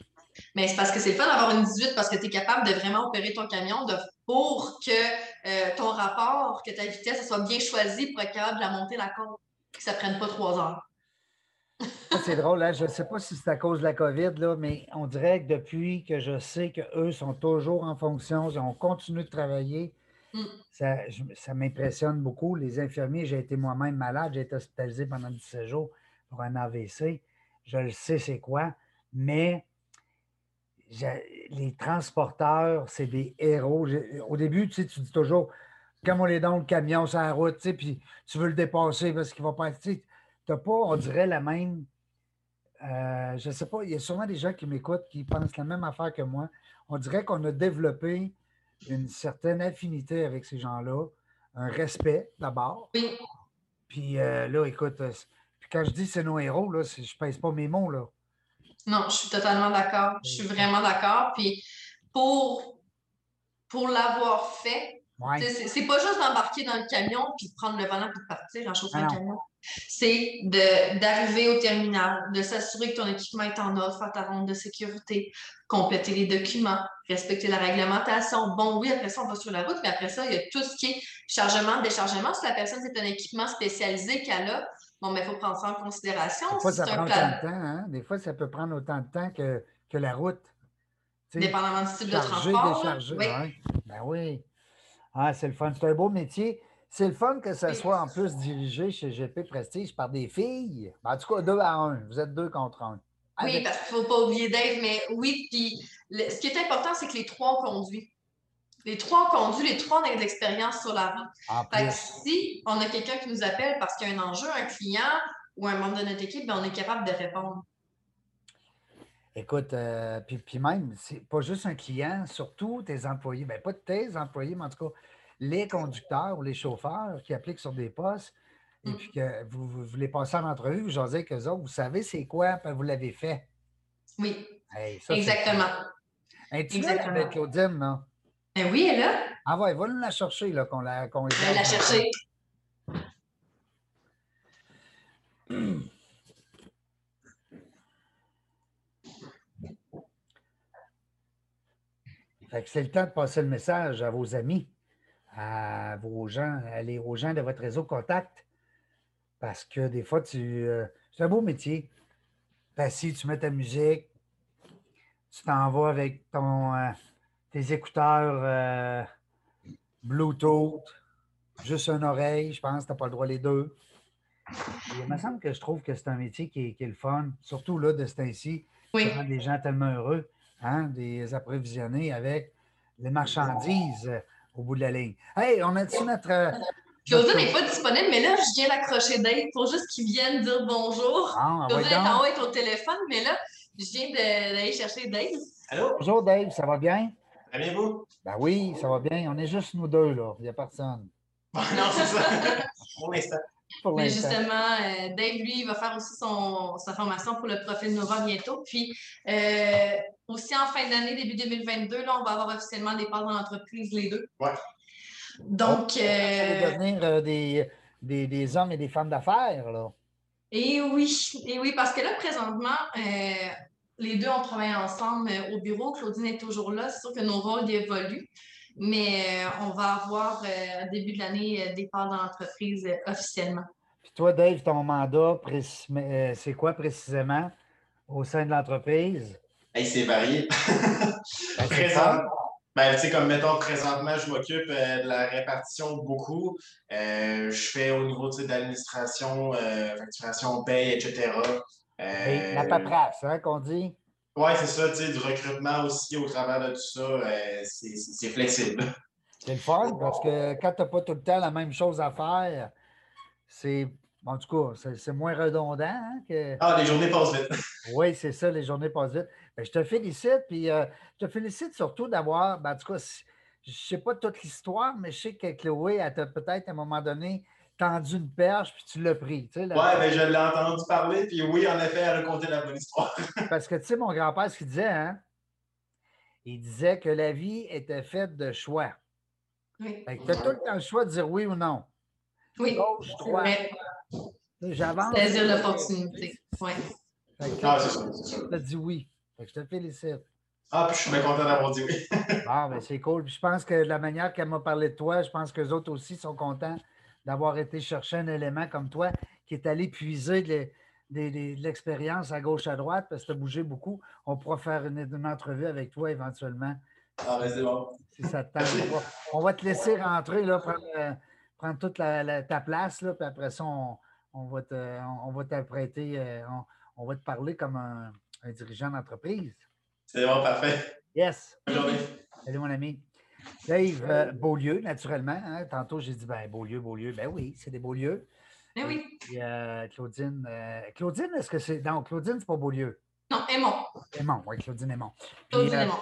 Mais c'est parce que c'est le fun d'avoir une 18 parce que tu es capable de vraiment opérer ton camion de, pour que euh, ton rapport, que ta vitesse soit bien choisie pour être capable de la monter la côte, que ça ne prenne pas trois heures. c'est drôle, hein? je ne sais pas si c'est à cause de la COVID, là, mais on dirait que depuis que je sais qu'eux sont toujours en fonction, on continue de travailler. Ça, ça m'impressionne beaucoup. Les infirmiers, j'ai été moi-même malade, j'ai été hospitalisé pendant 17 jours pour un AVC. Je le sais, c'est quoi, mais les transporteurs, c'est des héros. Au début, tu, sais, tu dis toujours, comme on est dans le camion sur la route, tu puis tu veux le dépasser parce qu'il va pas. Tu n'as pas, on dirait, la même euh, je ne sais pas, il y a sûrement des gens qui m'écoutent qui pensent la même affaire que moi. On dirait qu'on a développé une certaine affinité avec ces gens-là, un respect d'abord. Oui. Puis euh, là, écoute, euh, quand je dis c'est nos héros, là, je ne pèse pas mes mots. Là. Non, je suis totalement d'accord. Je suis vraiment d'accord. Puis pour, pour l'avoir fait, c'est pas juste d'embarquer dans le camion puis de prendre le volant pour partir en chauffant le camion. C'est d'arriver au terminal, de s'assurer que ton équipement est en ordre, faire ta ronde de sécurité, compléter les documents, respecter la réglementation. Bon, oui, après ça, on va sur la route, mais après ça, il y a tout ce qui est chargement, déchargement. Si la personne, c'est un équipement spécialisé qu'elle a, bon, mais il faut prendre ça en considération. Des fois, ça prend autant de temps. Hein? Des fois, ça peut prendre autant de temps que, que la route. Dépendamment du type de transport. Oui. Ben oui. Ah, c'est le fun. C'est un beau métier. C'est le fun que ça soit en plus dirigé chez GP Prestige par des filles. Ben, en tout cas, deux à un. Vous êtes deux contre un. Oui, parce qu'il ne faut pas oublier Dave, mais oui, puis ce qui est important, c'est que les trois ont conduit. Les trois ont conduit, les trois ont de l'expérience sur la route. Fait que si on a quelqu'un qui nous appelle parce qu'il y a un enjeu, un client ou un membre de notre équipe, ben, on est capable de répondre. Écoute, euh, puis, puis, même, c'est pas juste un client, surtout tes employés, bien pas tes employés, mais en tout cas, les conducteurs ou les chauffeurs qui appliquent sur des postes et mmh. puis que vous, voulez passer en entrevue, vous jasez eux autres, vous savez c'est quoi, puis vous l'avez fait. Oui. Exactement. Es-tu là avec Claudine, non? Ben oui, elle est là. Ah ouais, va nous la chercher, là, qu'on la. Qu la chercher. C'est le temps de passer le message à vos amis, à vos gens, aller aux gens de votre réseau contact. Parce que des fois, tu. Euh, c'est un beau métier. Assis, tu mets ta musique, tu t'en vas avec ton, euh, tes écouteurs euh, Bluetooth, juste une oreille, je pense, tu n'as pas le droit les deux. il me semble que je trouve que c'est un métier qui est, le fun, surtout là, de ce temps-ci. Oui. Ça rend des gens tellement heureux hein, des approvisionner avec les marchandises euh, au bout de la ligne. Hey, on a-tu notre. Euh, Claudine n'est pas disponible, mais là, je viens d'accrocher Dave pour juste qu'il vienne dire bonjour. Ah, Claudine est en haut avec ton téléphone, mais là, Je viens d'aller chercher Dave. Allô? Bonjour Dave, ça va bien? Très bien, vous? Ben oui, ça va bien. On est juste nous deux, là. Il n'y a personne. non, c'est ça. Pour l'instant. Pour Mais justement, euh, Dave, lui, il va faire aussi son, sa formation pour le profil Nova bientôt. Puis euh, aussi en fin d'année, début 2022, là, on va avoir officiellement des parts dans l'entreprise, les deux. Ouais. Donc, allez euh, devenir euh, des, des, des hommes et des femmes d'affaires, là. et oui, et oui, parce que là, présentement, euh, les deux, on travaille ensemble euh, au bureau. Claudine est toujours là. C'est sûr que nos rôles évoluent. Mais euh, on va avoir, euh, au début de l'année, euh, des parts dans l'entreprise euh, officiellement. Puis toi, Dave, ton mandat, c'est quoi précisément au sein de l'entreprise? Hey, c'est varié. Ben, c'est Présent. fun. Ben, tu sais, comme mettons, présentement, je m'occupe euh, de la répartition beaucoup. Euh, je fais au niveau tu sais, de l'administration, euh, facturation, paye, etc. Et la Euh, paperasse, hein, qu'on dit? Ouais, c'est ça, tu sais, du recrutement aussi au travers de tout ça. euh, c'est- flexible. C'est le fun parce que quand tu n'as pas tout le temps la même chose à faire, c'est. En tout cas, c'est- c'est moins redondant hein, que. Ah, les journées passent vite. Oui, c'est ça, les journées passent vite. Ben, je te félicite, puis euh, je te félicite surtout d'avoir, ben, en tout cas, je ne sais pas toute l'histoire, mais je sais que Chloé, elle t'a peut-être à un moment donné tendu une perche, puis tu l'as pris. tu sais, Ouais, ben, je l'ai entendu parler, puis oui, en effet, elle racontait la bonne histoire. Parce que, tu sais, mon grand-père, ce qu'il disait, hein, il disait que la vie était faite de choix. Oui. tu as tout le temps le choix de dire oui ou non. Oui. Gauche, droite. J'avance. Saisir l'opportunité. Oui. Ah. Tu as dit oui. Fait que je te félicite. Ah, puis je suis bien content d'avoir dit oui. Bon, ben c'est cool. Puis je pense que de la manière qu'elle m'a parlé de toi, je pense que les autres aussi sont contents d'avoir été chercher un élément comme toi qui est allé puiser de l'expérience à gauche, à droite, parce que tu as bougé beaucoup. On pourra faire une, une entrevue avec toi éventuellement, Ah, ben, c'est bon. si ça te tente. On va, on va te laisser rentrer, là, prendre, euh, prendre toute la- la- ta place, là, puis après ça, on, on va te- on- on va t'apprêter, euh, on, on va te parler comme un, un dirigeant d'entreprise. C'est bon, parfait. Yes! Bonne journée. Salut, mon ami. Dave, euh, Beaulieu, naturellement. hein. Tantôt, j'ai dit, ben, Beaulieu, Beaulieu. Ben oui, c'est des Beaulieu. Mais oui. Puis, euh, Claudine, euh, Claudine, est-ce que c'est. Non, Claudine, c'est pas Beaulieu. Non, Aimon. Aimont, oui, Claudine Aimont. Puis, Claudine Aimon.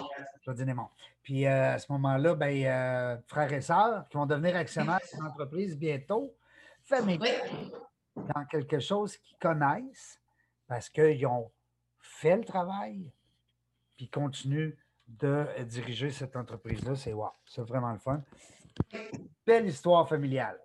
Claudine Aimont. Puis, euh, à ce moment-là, ben, euh, frères et sœurs qui vont devenir actionnaires d'une entreprise bientôt, famille, Oui. dans quelque chose qu'ils connaissent parce qu'ils ont fait le travail, puis ils continuent de diriger cette entreprise-là. C'est wow, c'est vraiment le fun. Belle histoire familiale.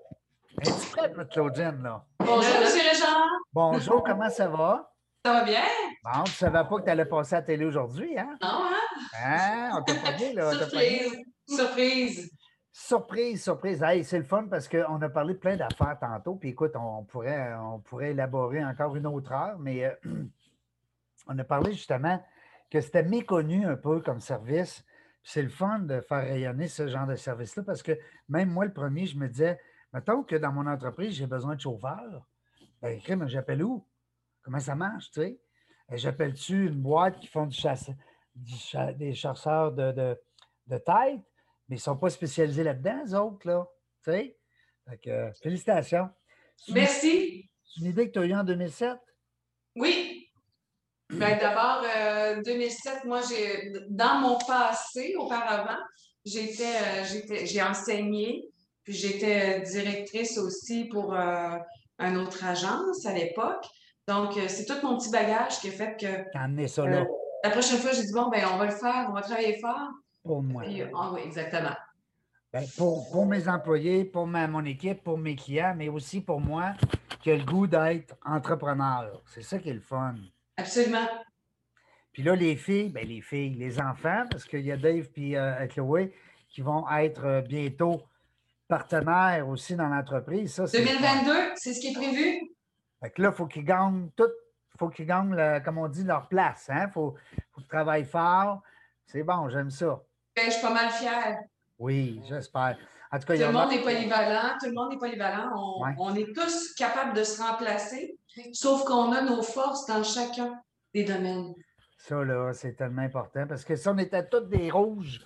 Es-tu prête, notre Claudine, là? Bonjour, M. Richard. Bonjour, comment ça va? Ça va bien? Bon, tu ne savais pas que tu allais passer à la télé aujourd'hui, hein? Non, hein? Hein? On t'a pas dit, là? pas. Surprise. Surprise. Surprise, surprise. Hey, c'est le fun parce qu'on a parlé de plein d'affaires tantôt. Puis écoute, on pourrait, on pourrait élaborer encore une autre heure, mais euh, on a parlé justement que c'était méconnu un peu comme service. C'est le fun de faire rayonner ce genre de service-là parce que même moi, le premier, je me disais, mettons que dans mon entreprise, j'ai besoin de chauffeur. Ben, crime, j'appelle où? Comment ça marche, tu sais? Euh, J'appelle-tu une boîte qui font du chasse, du cha- des chasseurs de, de, de tête? mais ils ne sont pas spécialisés là-dedans, eux autres, là. Tu sais? Fait que, euh, félicitations. Merci. C'est une idée que tu as eue en 2007? Oui. Ben, D'abord, euh, 2007, moi, j'ai dans mon passé, auparavant, j'étais, euh, j'ai enseigné, puis j'étais euh, directrice aussi pour euh, une autre agence à l'époque. Donc, euh, c'est tout mon petit bagage qui a fait que T'as amené ça là euh, la prochaine fois, j'ai dit, bon, ben, on va le faire, on va travailler fort. pour moi. Puis, ah oui, exactement. Ben, pour, pour mes employés, pour ma, mon équipe, pour mes clients, mais aussi pour moi qui a le goût d'être entrepreneur. C'est ça qui est le fun. Absolument. Puis là, les filles, ben les filles, les enfants, parce qu'il y a Dave et Chloé qui vont être euh, bientôt partenaires aussi dans l'entreprise. Ça, c'est le fun. 2022, c'est ce qui est prévu? Fait que là, il faut qu'ils gagnent tout, faut qu'ils gagnent, le- comme on dit, leur place. Il faut, faut qu'ils travaillent fort. C'est bon, j'aime ça. Ben, je suis pas mal fière. Oui, j'espère. En tout cas, Tout il y le en monde a. est polyvalent, tout le monde est polyvalent. On, Ouais. on est tous capables de se remplacer, sauf qu'on a nos forces dans chacun des domaines. Ça, là, c'est tellement important parce que si on était tous des rouges,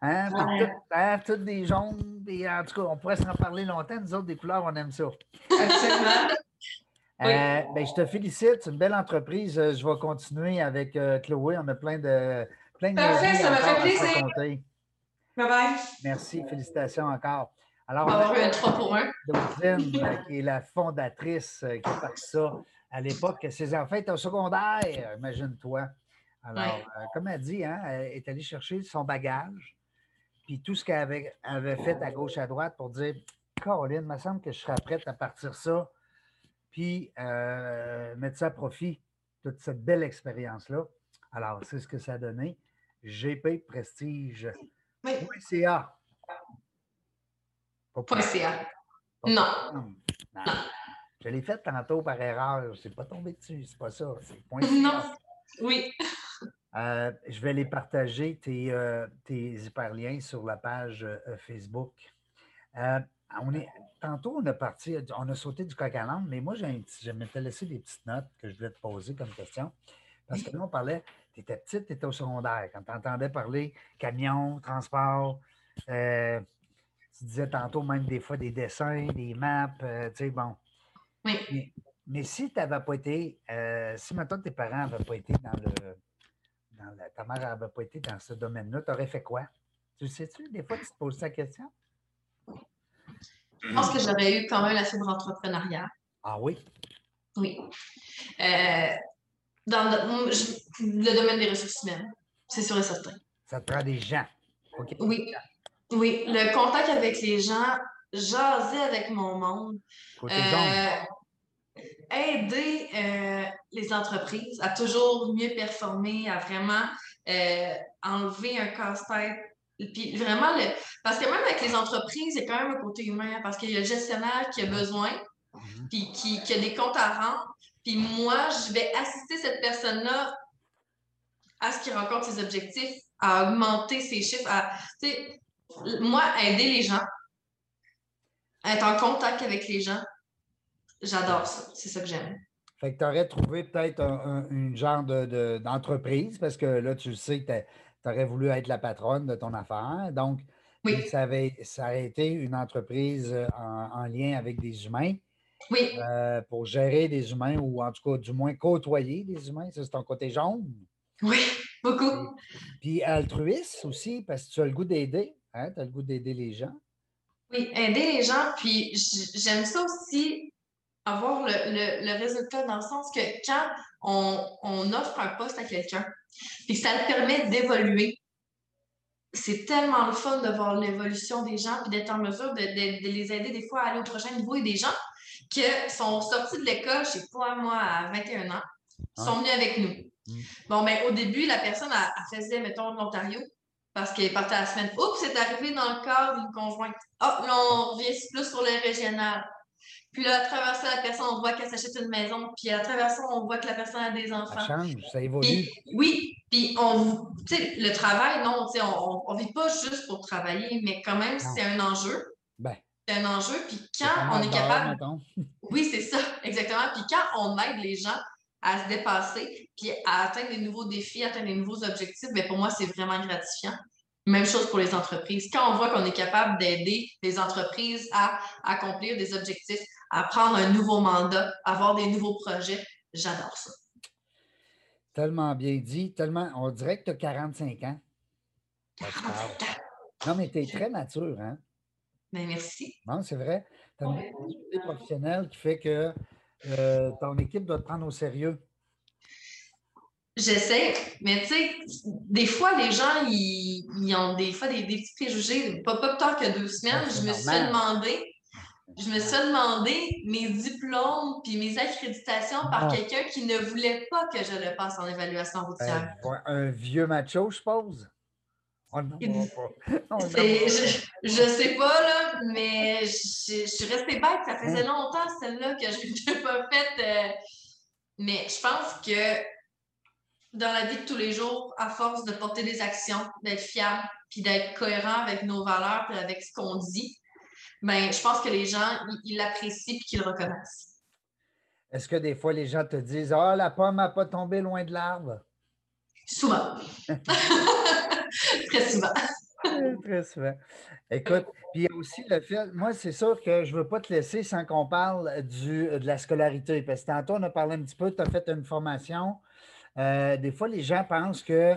hein, Ouais. hein, tous des jaunes, des, en tout cas, on pourrait s'en parler longtemps. Nous autres, des couleurs, on aime ça. Absolument. Euh, ben, je te félicite, c'est une belle entreprise. Euh, Je vais continuer avec euh, Chloé. On a plein de plein de Parfait, ça m'a fait plaisir. Bye bye. Merci, félicitations encore. Alors, On va avoir eu un 3 pour 1. Claudine, euh, qui est la fondatrice euh, qui a fait ça à l'époque, ses enfants étaient au secondaire, imagine-toi. Alors, Ouais. euh, comme elle dit, hein, elle est allée chercher son bagage, puis tout ce qu'elle avait, avait fait à gauche, à droite pour dire Caroline, il me semble que je serais prête à partir ça, puis euh, mettre ça à profit, toute cette belle expérience-là. Alors, c'est ce que ça a donné. GP Prestige. Oui. .ca. .ca. Non. Non. Je l'ai fait tantôt par erreur. Je ne pas tombé dessus. C'est pas ça. C'est point Non. Oui. Euh, je vais les partager, tes, euh, tes hyperliens, sur la page euh, Facebook. On est, tantôt, on a parti, on a sauté du coq à l'âne, mais moi, j'ai je m'étais laissé des petites notes que je voulais te poser comme question. Parce que là, on parlait, tu étais petite, tu étais au secondaire. Quand tu entendais parler camion, transport, tu disais tantôt même des fois des dessins, des maps, euh, tu sais, bon. Oui. Mais, mais si tu n'avais pas été, euh, si maintenant tes parents n'avaient pas été dans le. Dans la- ta mère n'avait pas été dans ce domaine-là, tu aurais fait quoi? Tu le sais-tu? Des fois, tu te poses cette question? Je pense que j'aurais eu quand même la fibre entrepreneuriale. Ah oui? Oui. Euh, dans le, je- le domaine des ressources humaines, c'est sûr et certain. Ça te prend des gens. OK? Oui. Oui, le contact avec les gens, jaser avec mon monde, euh, aider euh, les entreprises à toujours mieux performer, à vraiment euh, enlever un casse-tête. Puis vraiment, le... parce que même avec les entreprises, il y a quand même un côté humain, hein, parce qu'il y a le gestionnaire qui a besoin, Mhm. puis qui, qui a des comptes à rendre. Puis moi, je vais assister cette personne-là à ce qu'il rencontre ses objectifs, à augmenter ses chiffres, à, moi, aider les gens, être en contact avec les gens, j'adore ça. C'est ça que j'aime. Fait que tu aurais trouvé peut-être un, un- une genre de- de- d'entreprise, parce que là, tu le sais que tu aurais voulu être la patronne de ton affaire. Donc, Oui. ça, avait, ça aurait été une entreprise euh, en, en lien avec des humains Oui, euh, pour gérer des humains ou en tout cas, du moins, côtoyer des humains. Ça, c'est ton côté jaune. oui, beaucoup. Puis altruiste aussi, parce que tu as le goût d'aider. Hein? Tu as le goût d'aider les gens? Oui, aider les gens. Puis j'aime ça aussi, avoir le, le- le résultat dans le sens que quand on, on offre un poste à quelqu'un, puis que ça le permet d'évoluer, c'est tellement le fun de voir l'évolution des gens, puis d'être en mesure de, de- de les aider des fois à aller au prochain niveau et des gens qui sont sortis de l'école, je sais pas moi, à 21 ans, sont venus avec nous. Mm. Bon, ben au début, la personne, elle, elle faisait, mettons, l'Ontario, parce qu'elle partait à la semaine. Oups, c'est arrivé dans le cadre d'une conjointe. Ah, là, on revient plus sur le régional. Puis là, à travers ça, la personne, on voit qu'elle s'achète une maison. Puis à travers ça, on voit que la personne a des Ça enfants. change, ça évolue. Puis, oui, puis on, tu sais, le travail, non, tu sais, on ne vit pas juste pour travailler, mais quand même, c'est un enjeu. Ben, C'est un enjeu. Puis quand on est capable mettons. oui, c'est ça, exactement. Puis quand on aide les gens à se dépasser, puis à atteindre des nouveaux défis, atteindre des nouveaux objectifs, bien, pour moi, c'est vraiment gratifiant. Même chose pour les entreprises. Quand on voit qu'on est capable d'aider les entreprises à accomplir des objectifs, à prendre un nouveau mandat, à avoir des nouveaux projets, j'adore ça. Tellement bien dit, tellement. On dirait que tu as 45 ans. Quand tu parles. Non, mais tu es très mature, hein? Ben, merci. Non, c'est vrai. Tu as une maturité professionnelle qui fait que euh, ton équipe doit te prendre au sérieux. J'essaie, mais tu sais, des fois, les gens, ils, ils ont des fois des, des petits préjugés. Pas, pas plus tard que deux semaines, je me suis demander Je me suis fait demander mes diplômes puis mes accréditations par Ah. quelqu'un qui ne voulait pas que je le passe en évaluation routière. Ouais, un vieux macho, je suppose? On pas. On C'est- voit je, je sais pas, là, mais je, je suis restée bête. Ça faisait longtemps, celle-là, que je n'ai pas faite. euh, Mais je pense que dans la vie de tous les jours, à force de porter des actions, d'être fiable, puis d'être cohérent avec nos valeurs, puis avec ce qu'on dit, ben, je pense que les gens, ils- l'apprécient puis qu'ils le reconnaissent. Est-ce que des fois les gens te disent Ah, la pomme n'a pas tombé loin de l'arbre? Souvent. Très souvent. Très souvent. Écoute, puis il y a aussi le fait, moi, c'est sûr que je ne veux pas te laisser sans qu'on parle du, de la scolarité. Parce que tantôt, on a parlé un petit peu, tu as fait une formation. Euh, des fois, les gens pensent que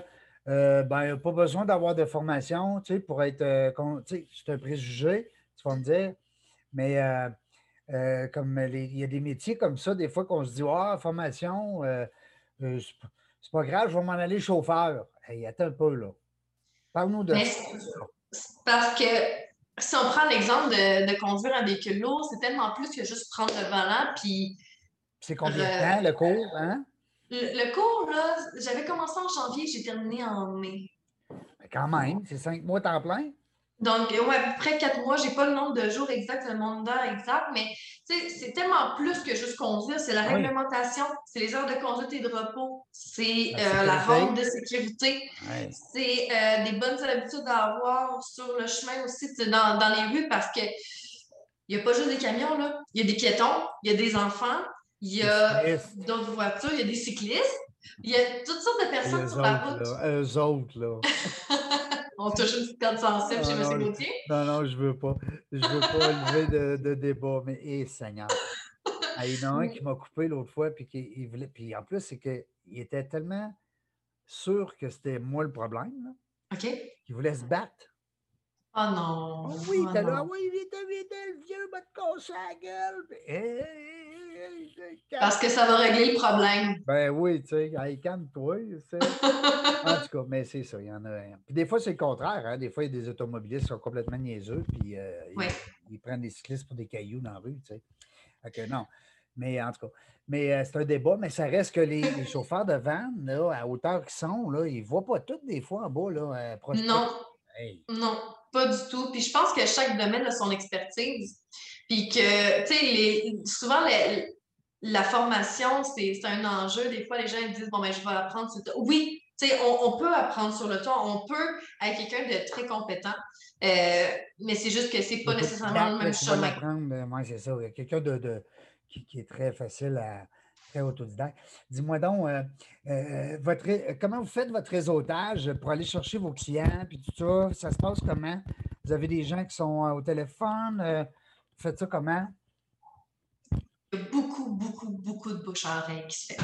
euh, ben, il n'y a pas besoin d'avoir de formation tu sais, pour être. Euh, tu sais, c'est un préjugé, tu vas me dire. Mais comme il y a des métiers comme ça, des fois qu'on se dit Ah, formation, c'est pas grave, je vais m'en aller chauffeur. Hey, attends un peu, là. Parle-nous de ça. Parce que si on prend l'exemple de, conduire un véhicule lourd, c'est tellement plus que juste prendre le volant puis. C'est combien de temps le cours, hein? Le, cours, là, j'avais commencé en janvier, j'ai terminé en mai. Mais quand même, c'est cinq mois temps plein. Donc, ouais, à peu près quatre mois. Je n'ai pas le nombre de jours exact, le nombre d'heures exact, mais c'est tellement plus que juste conduire. C'est la réglementation, c'est les heures de conduite et de repos, c'est euh, la ronde de sécurité, c'est euh, des bonnes habitudes à avoir sur le chemin aussi, dans, dans les rues, parce que il n'y a pas juste des camions, là. Il y a des piétons, il y a des enfants, il y a d'autres voitures, il y a des cyclistes, il y a toutes sortes de personnes sur la route. eux autres, là. On touche une petite corde sensible chez M. Gauthier. Non, non, je ne veux pas. Je ne veux pas lever de, de, débat, mais hé, Seigneur. il y en a un qui m'a coupé l'autre fois, puis, qui, il voulait, puis en plus, c'est qu'il était tellement sûr que c'était moi le problème. OK. Qu'il voulait se battre. Oh non! Oh oui, oh t'es là, oui, vite, vite, le vieux va te casser la gueule. Parce que ça va régler le problème. Ben oui, tu sais, hey, calme-toi. en tout cas, mais c'est ça, il y en a. Puis des fois, c'est le contraire. Hein? Des fois, il y a des automobilistes qui sont complètement niaiseux, puis euh, ils, prennent des cyclistes pour des cailloux dans la rue, tu sais. Ok, non. Mais en tout cas, mais euh, c'est un débat, mais ça reste que les, chauffeurs de van, là, à hauteur qu'ils sont, là, ils ne voient pas tout des fois en bas, là, euh, Non. Non, pas du tout. Puis je pense que chaque domaine a son expertise. Puis que, tu sais, souvent, la formation, c'est un enjeu. Des fois, les gens ils disent, bon, ben, je vais apprendre sur le tas. Oui, tu sais, on, peut apprendre sur le tas. On peut être quelqu'un de très compétent. Euh, mais c'est juste que c'est pas nécessairement le même chemin. Moi, c'est ça. Quelqu'un de, qui, qui, est très facile à très autodidacte. Dis-moi donc, euh, euh, votre, comment vous faites votre réseautage pour aller chercher vos clients, puis tout ça? Ça se passe comment? Vous avez des gens qui sont au téléphone? Faites ça comment? Il y a beaucoup, beaucoup, beaucoup de bouche à oreille qui se fait.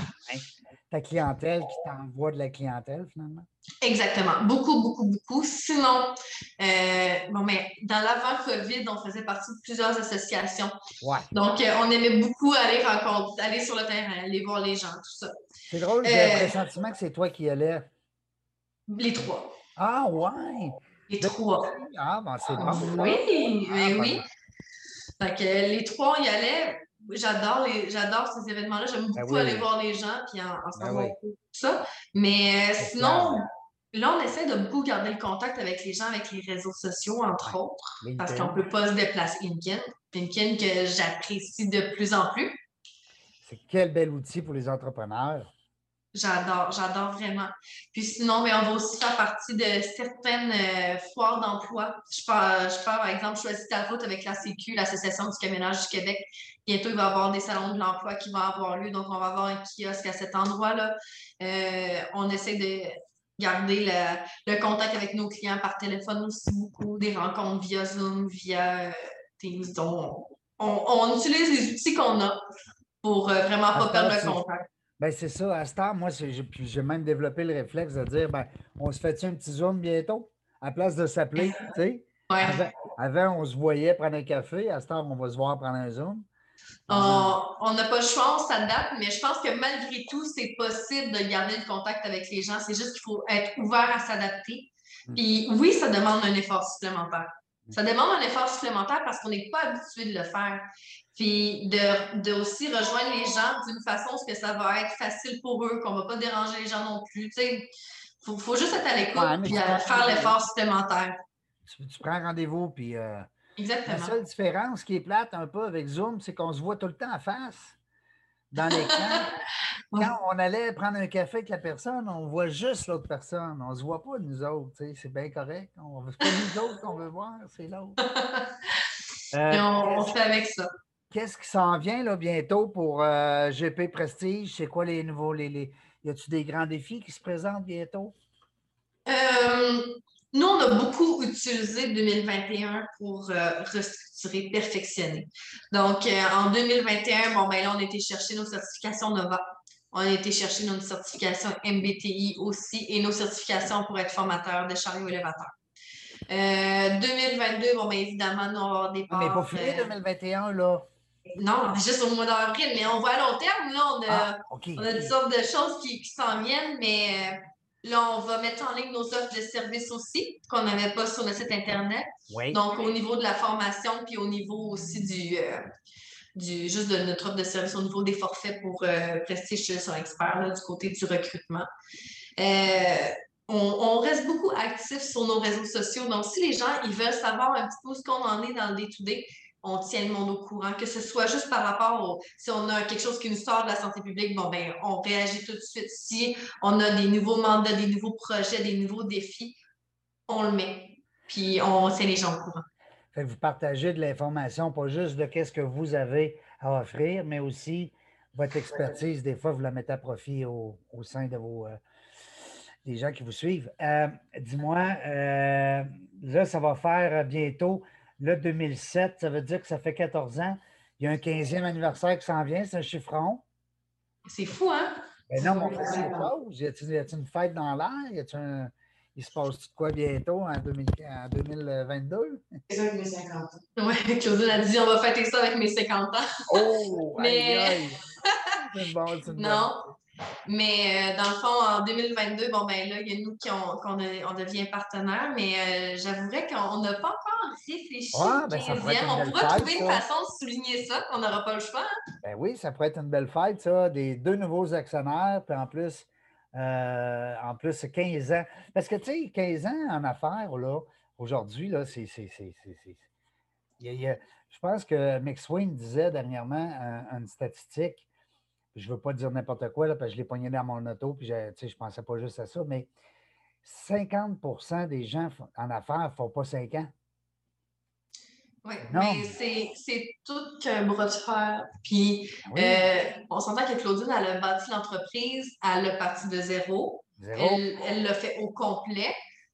Ta clientèle qui t'envoie de la clientèle, finalement? Exactement. Beaucoup, beaucoup, beaucoup. Sinon, euh, bon, mais dans l'avant-COVID, on faisait partie de plusieurs associations. Ouais. Donc, euh, on aimait beaucoup aller rencontrer, aller sur le terrain, aller voir les gens, tout ça. C'est drôle, j'ai euh, le sentiment que c'est toi qui allais. Les trois. Ah, ouais! Les trois. Ah, ben c'est bon. Oui, oui, oui. Fait que les trois, on y allait. J'adore j'adore ces événements-là. J'aime ben beaucoup aller voir les gens puis en, en ben tout ça. Mais euh, sinon, là, on essaie de beaucoup garder le contact avec les gens, avec les réseaux sociaux, entre autres, parce qu'on ne peut pas se déplacer. LinkedIn, LinkedIn que j'apprécie de plus en plus. C'est quel bel outil pour les entrepreneurs. J'adore, j'adore vraiment. Puis sinon, mais on va aussi faire partie de certaines euh, foires d'emploi. Je pars, je par exemple, choisis ta route avec la Sécu, l'Association du camionnage du Québec. Bientôt, il va y avoir des salons de l'emploi qui vont avoir lieu. Donc, on va avoir un kiosque à cet endroit-là. Euh, on essaie de garder le, contact avec nos clients par téléphone aussi beaucoup, des rencontres via Zoom, via euh, Teams. Donc, on, utilise les outils qu'on a pour vraiment pas perdre le contact. Ben c'est ça. À ce temps, moi, j'ai même développé le réflexe de dire ben, on se fait un petit Zoom bientôt? À place de s'appeler, tu sais? Avant, on se voyait prendre un café. À ce temps, on va se voir prendre un Zoom. On n'a pas le choix, on s'adapte, mais je pense que malgré tout, c'est possible de garder le contact avec les gens. C'est juste qu'il faut être ouvert à s'adapter. Hmm. Puis oui, ça demande un effort supplémentaire. Ça demande un effort supplémentaire parce qu'on n'est pas habitué de le faire. Puis de, de, aussi rejoindre les gens d'une façon que ça va être facile pour eux, qu'on ne va pas déranger les gens non plus. Il faut, faut, juste être à l'écoute et faire l'effort supplémentaire. Tu, prends rendez-vous, puis. Euh, Exactement. La seule différence qui est plate un peu avec Zoom, c'est qu'on se voit tout le temps en face dans l'écran. Quand on allait prendre un café avec la personne, on voit juste l'autre personne. On ne se voit pas nous autres. C'est bien correct. Ce pas nous autres qu'on veut voir, c'est l'autre. Euh, on, fait avec ça. Qu'est-ce qui s'en vient là, bientôt pour euh, GP Prestige? C'est quoi les nouveaux. Les, les... Y a-t-il des grands défis qui se présentent bientôt? Euh, nous, on a beaucoup utilisé 2021 pour euh, restructurer, perfectionner. Donc, euh, en 2021, bon, ben là, on a été chercher nos certifications NOVA. On a été chercher nos certifications MBTI aussi et nos certifications pour être formateur de chariot élévateur. 2022, bon, bien évidemment, nous, on va avoir des parts, Mais pour finir 2021, là, non, juste au mois d'avril, mais on voit à long terme, là, on a, ah, on a toutes sortes de choses qui, s'en viennent, mais euh, là, on va mettre en ligne nos offres de services aussi, qu'on n'avait pas sur le site Internet. Donc, au niveau de la formation, puis au niveau aussi du, euh, du juste de notre offre de service, au niveau des forfaits pour euh, Prestige sur Expert, du côté du recrutement. On, on, reste beaucoup actifs sur nos réseaux sociaux. Donc, si les gens ils veulent savoir un petit peu où ce qu'on en est dans le day-to-day, on tient le monde au courant, que ce soit juste par rapport au, si on a quelque chose qui nous sort de la santé publique, bon, ben, on réagit tout de suite. Si on a des nouveaux mandats, des nouveaux projets, des nouveaux défis, on le met. Puis on tient les gens au courant. vous partagez de l'information, pas juste de qu'est-ce que vous avez à offrir, mais aussi votre expertise. Des fois, vous la mettez à profit au, sein de vos. Euh, des gens qui vous suivent. Euh, dis-moi, euh, là, ça va faire bientôt Là, 2007, ça veut dire que ça fait 14 ans. Il y a un 15e anniversaire qui s'en vient, c'est un chiffron. C'est fou, hein? Ben non, mais on fait chose. Y a-t-il une fête dans l'air? Un... Il se passe quoi bientôt en, 2022? C'est ça avec mes 50 ans. Oui, Claudine a dit on va fêter ça avec mes 50 ans. Oh! mais... Aïe, aïe. non, mais euh, dans le fond, en 2022, bon, ben là, il y a nous qui on, on, devient partenaire, mais euh, j'avouerais qu'on n'a pas encore réfléchi ouais, ben, On pourrait trouver une façon de souligner ça, qu'on n'aura pas le choix. Hein. Ben oui, ça pourrait être une belle fête, ça. Des deux nouveaux actionnaires, puis en plus, euh, en plus, 15 ans. Parce que, tu sais, 15 ans en affaires, là, aujourd'hui, là, c'est. Je pense que McSwain disait dernièrement une statistique je ne veux pas dire n'importe quoi, là, parce que je l'ai pogné dans mon auto, puis je ne pensais pas juste à ça, mais 50% des gens en affaires ne font pas 5 ans. Oui, mais c'est tout qu'un bras de fer. Puis, ben euh, on s'entend que Claudine, elle a bâti l'entreprise, elle a parti de zéro. Elle l'a fait au complet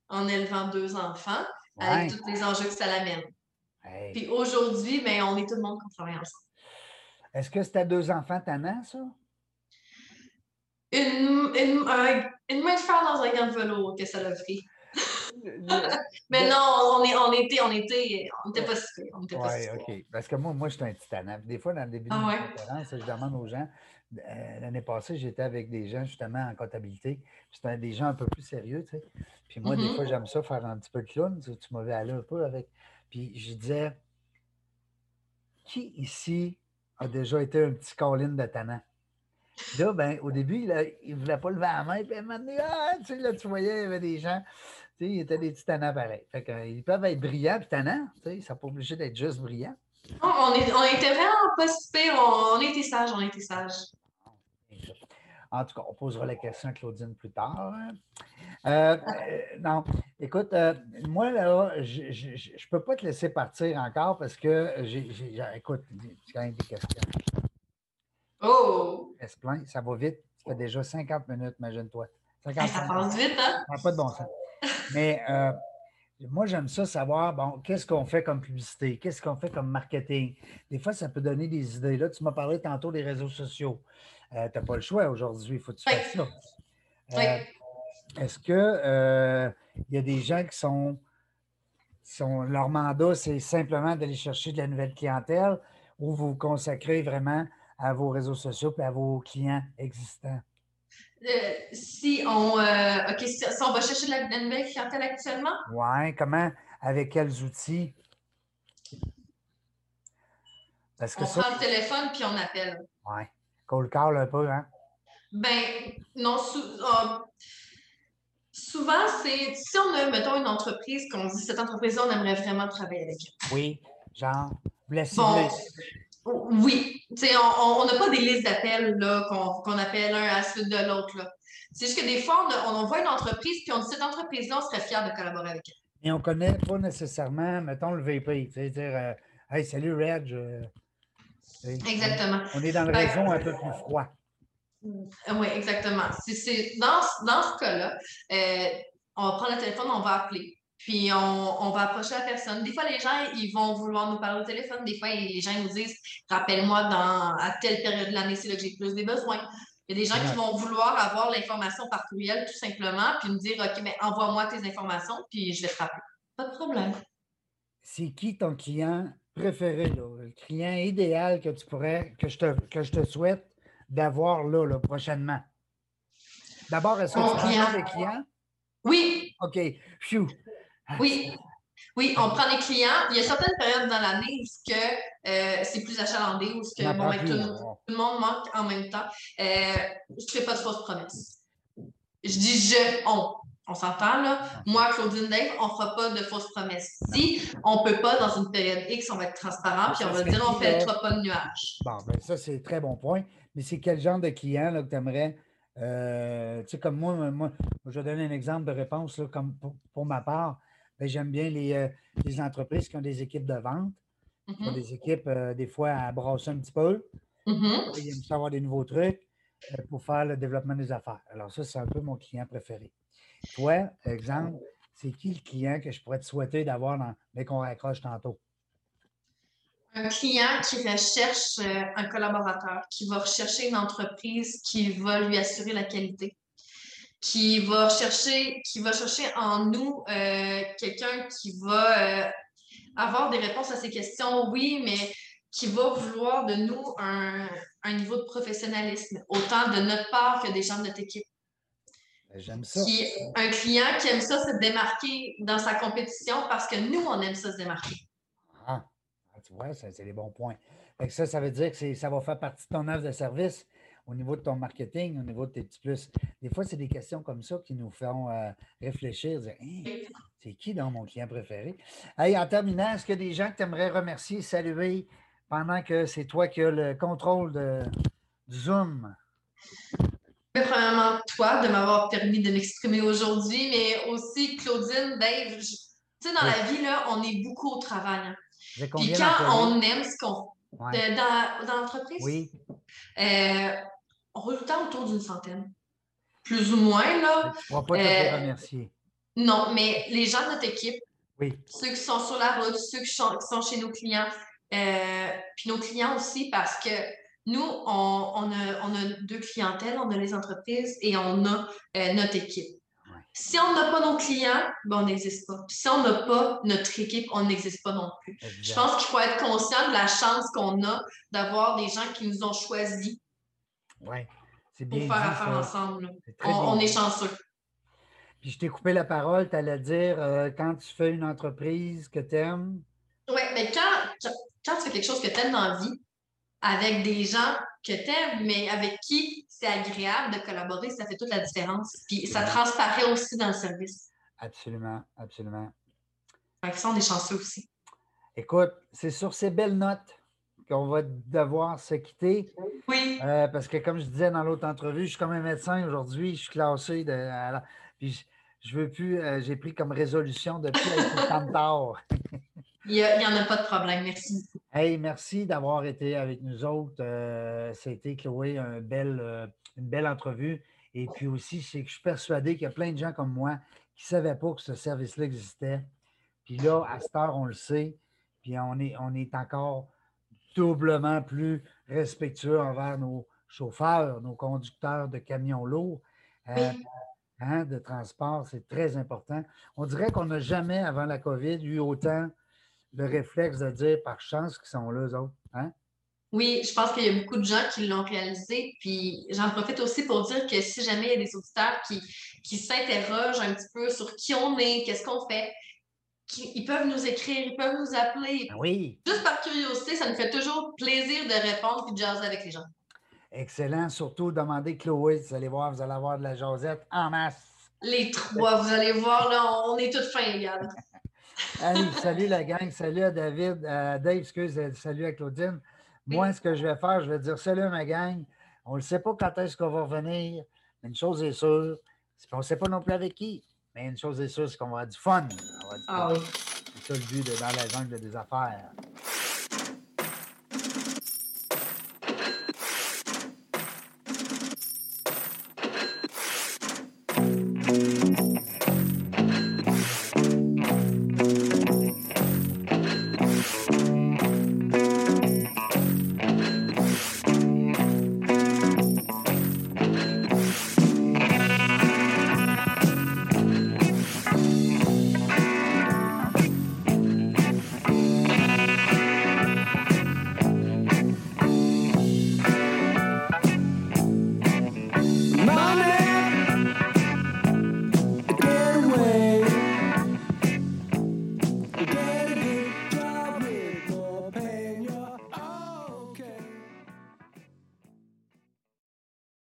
en élevant deux enfants, avec tous les enjeux que ça l'amène. Puis aujourd'hui, ben, on est tout le monde qui travaille ensemble. Est-ce que c'était deux enfants tannants, ça? Une, une, une main de fer dans un gant de velours que ça l'a pris. Mais non, on, est, on était, on était, on était pas si on était ouais, OK. Parce que moi, moi, je suis un tannant. Des fois, dans le début de ah, ouais? conférence, je demande aux gens. Euh, l'année passée, j'étais avec des gens justement en comptabilité. C'était des gens un peu plus sérieux, tu sais. Puis moi, des mm-hmm. fois, j'aime ça faire un petit peu de clown. Tu, tu m'avais allé un peu avec. Puis je disais, qui ici a déjà été un petit colline de tannant. Là, ben, au début, il ne voulait pas lever la main, puis il m'a dit Ah, tu sais, là, tu voyais, il y avait des gens, tu sais, il était des petits tannants pareils. Fait qu'ils peuvent être brillants puis tannants, tu sais, ça n'est pas obligé d'être juste brillant. on, est, on était vraiment pas super, on, on était sages, on était sages. En tout cas, on posera la question à Claudine plus tard. Euh, euh, non, écoute, euh, moi, là, je ne peux pas te laisser partir encore parce que j'ai, écoute, j'ai quand même des questions. Oh! Ça va vite. Ça fait déjà 50 minutes, imagine-toi. ça passe vite, hein? Ça n'a pas de bon sens. Mais moi, j'aime ça savoir, bon, qu'est-ce qu'on fait comme publicité? Qu'est-ce qu'on fait comme marketing? Des fois, ça peut donner des idées. Là, tu m'as parlé tantôt des réseaux sociaux. tu n'as pas le choix aujourd'hui, il faut que tu fasses ça. oui. Est-ce que euh, il y a des gens qui sont, sont leur mandat, c'est simplement d'aller chercher de la nouvelle clientèle ou vous vous consacrez vraiment à vos réseaux sociaux et à vos clients existants? Euh, si, on, euh, si, on va chercher de la, nouvelle clientèle actuellement? Oui, comment? Avec quels outils? Parce que on prend le téléphone puis on appelle. Oui. Cold call un peu, hein? Ben, non, sous, ah, souvent, c'est si on a, mettons, une entreprise, qu'on dit cette entreprise-là, on aimerait vraiment travailler avec elle. Oui, genre, blessé, bon, Oui, on n'a pas des listes d'appels qu'on appelle un à la suite de l'autre. C'est juste que des fois, on, on, voit une entreprise, puis on dit cette entreprise-là, on serait fier de collaborer avec elle. Et on ne connaît pas nécessairement, mettons, le VP. C'est-à-dire, euh, Hey, salut Reg. Exactement. On est dans le réseau un peu plus froid. Oui, exactement. Dans, dans, ce cas-là, euh, on va prendre le téléphone, on va appeler. puis on, va approcher la personne. Des fois, les gens, ils vont vouloir nous parler au téléphone. Des fois, les gens nous disent Rappelle-moi dans à telle période de l'année, c'est là que j'ai plus des besoins. Il y a des gens qui vont vouloir avoir l'information par courriel, tout simplement, puis me dire OK, mais envoie-moi tes informations, puis je vais te rappeler. Pas de problème. C'est qui ton client préféré, le client idéal que tu pourrais, que je te, que je te souhaite? D'avoir là, là, prochainement? D'abord, est-ce que tu prends des clients? Oui. OK. Phew. Oui. Oui, on prend des clients. Il y a certaines périodes dans l'année où euh, c'est plus achalandé, où que, bon, ben, tout, le monde manque en même temps. Euh, je ne fais pas de fausses promesses. Je dis je, on. On s'entend là? Moi, Claudine Dave, on ne fera pas de fausses promesses. Si on ne peut pas, dans une période X, on va être transparent, puis on va dire on ne fait pas de nuages. Bon, ben ça, c'est très bon point. Mais c'est quel genre de client là, que tu aimerais euh, tu sais, comme moi, moi, je vais donner un exemple de réponse, là, comme pour, ma part. Ben, j'aime bien euh, les, entreprises qui ont des équipes de vente, qui ont mm-hmm. des équipes, euh, des fois, à brasser un petit peu. Mm-hmm. Ils aiment savoir des nouveaux trucs pour faire le développement des affaires. Alors, ça, c'est un peu mon client préféré. Toi, exemple, c'est qui le client que je pourrais te souhaiter d'avoir dès qu'on raccroche tantôt? Un client qui recherche euh, un collaborateur, qui va rechercher une entreprise qui va lui assurer la qualité, qui va chercher, qui va chercher en nous euh, quelqu'un qui va euh, avoir des réponses à ses questions, oui, mais qui va vouloir de nous un, niveau de professionnalisme, autant de notre part que des gens de notre équipe. Ben, j'aime ça. un client qui aime ça se démarquer dans sa compétition parce que nous, on aime ça se démarquer tu vois, c'est des bons points. ça, ça veut dire que ça va faire partie de ton œuvre de service au niveau de ton marketing, au niveau de tes petits plus. Des fois, c'est des questions comme ça qui nous font euh, réfléchir, dire hein, c'est qui dans mon client préféré? Hey, en terminant, est-ce qu'il y a des gens que tu aimerais remercier, saluer pendant que c'est toi qui as le contrôle de, du Zoom? Premièrement, toi, de m'avoir permis de m'exprimer aujourd'hui, mais aussi Claudine, Dave. Tu sais, dans la vie, là, on est beaucoup au travail. Hein. Puis quand on aime ce qu'on fait dans, dans l'entreprise, oui. euh, on roule le temps autour d'une centaine. Plus ou moins, là. Tu ne pas te euh, remercier. Non, mais les gens de notre équipe, oui. ceux qui sont sur la route, ceux qui sont, chez nos clients, euh, puis nos clients aussi, parce que nous, on, on, a, on, a, deux clientèles, on a les entreprises et on a euh, notre équipe. Si on n'a pas nos clients, ben on n'existe pas. si on n'a pas notre équipe, on n'existe pas non plus. Je pense qu'il faut être conscient de la chance qu'on a d'avoir des gens qui nous ont choisis ouais, pour faire affaire ensemble. on, est chanceux. Puis je t'ai coupé la parole, tu allais dire euh, quand tu fais une entreprise que tu aimes. Oui, mais quand, quand, tu fais quelque chose que tu aimes dans la vie, avec des gens que tu aimes, mais avec qui c'est agréable de collaborer, ça fait toute la différence. Puis ça transparaît aussi dans le service. Absolument, absolument. Fait ça, on est chanceux aussi. Écoute, c'est sur ces belles notes qu'on va devoir se quitter. Oui. Euh, parce que comme je disais dans l'autre entrevue, je suis comme un médecin aujourd'hui, je suis classé de. puis je, veux plus, euh, j'ai pris comme résolution de plus être tard. Il n'y en a pas de problème, merci. Hey, merci d'avoir été avec nous autres. C'était, euh, Chloé, bel, euh, une belle entrevue. Et puis aussi, c'est que je suis persuadé qu'il y a plein de gens comme moi qui ne savaient pas que ce service-là existait. Puis là, à cette heure, on le sait. Puis on est, on est encore doublement plus respectueux envers nos chauffeurs, nos conducteurs de camions lourds. Euh, hein, de transport, c'est très important. On dirait qu'on n'a jamais, avant la COVID, eu autant le réflexe de dire par chance qu'ils sont là, eux autres. Hein? Oui, je pense qu'il y a beaucoup de gens qui l'ont réalisé. Puis j'en profite aussi pour dire que si jamais il y a des auditeurs qui, qui s'interrogent un petit peu sur qui on est, qu'est-ce qu'on fait, ils peuvent nous écrire, ils peuvent nous appeler. Ben oui. Juste par curiosité, ça nous fait toujours plaisir de répondre et de jaser avec les gens. Excellent. Surtout, demandez Chloé, vous allez voir, vous allez avoir de la jasette en masse. Les trois, vous allez voir, là, on est toutes fins salut la gang, salut à David, à Dave, excuse, salut à Claudine. Moi, ce que je vais faire, je vais dire salut à ma gang. On ne sait pas quand est-ce qu'on va revenir, mais une chose est sûre, on ne sait pas non plus avec qui, mais une chose est sûre, c'est qu'on va avoir du fun. Ah c'est ça le but de, dans la jungle des affaires.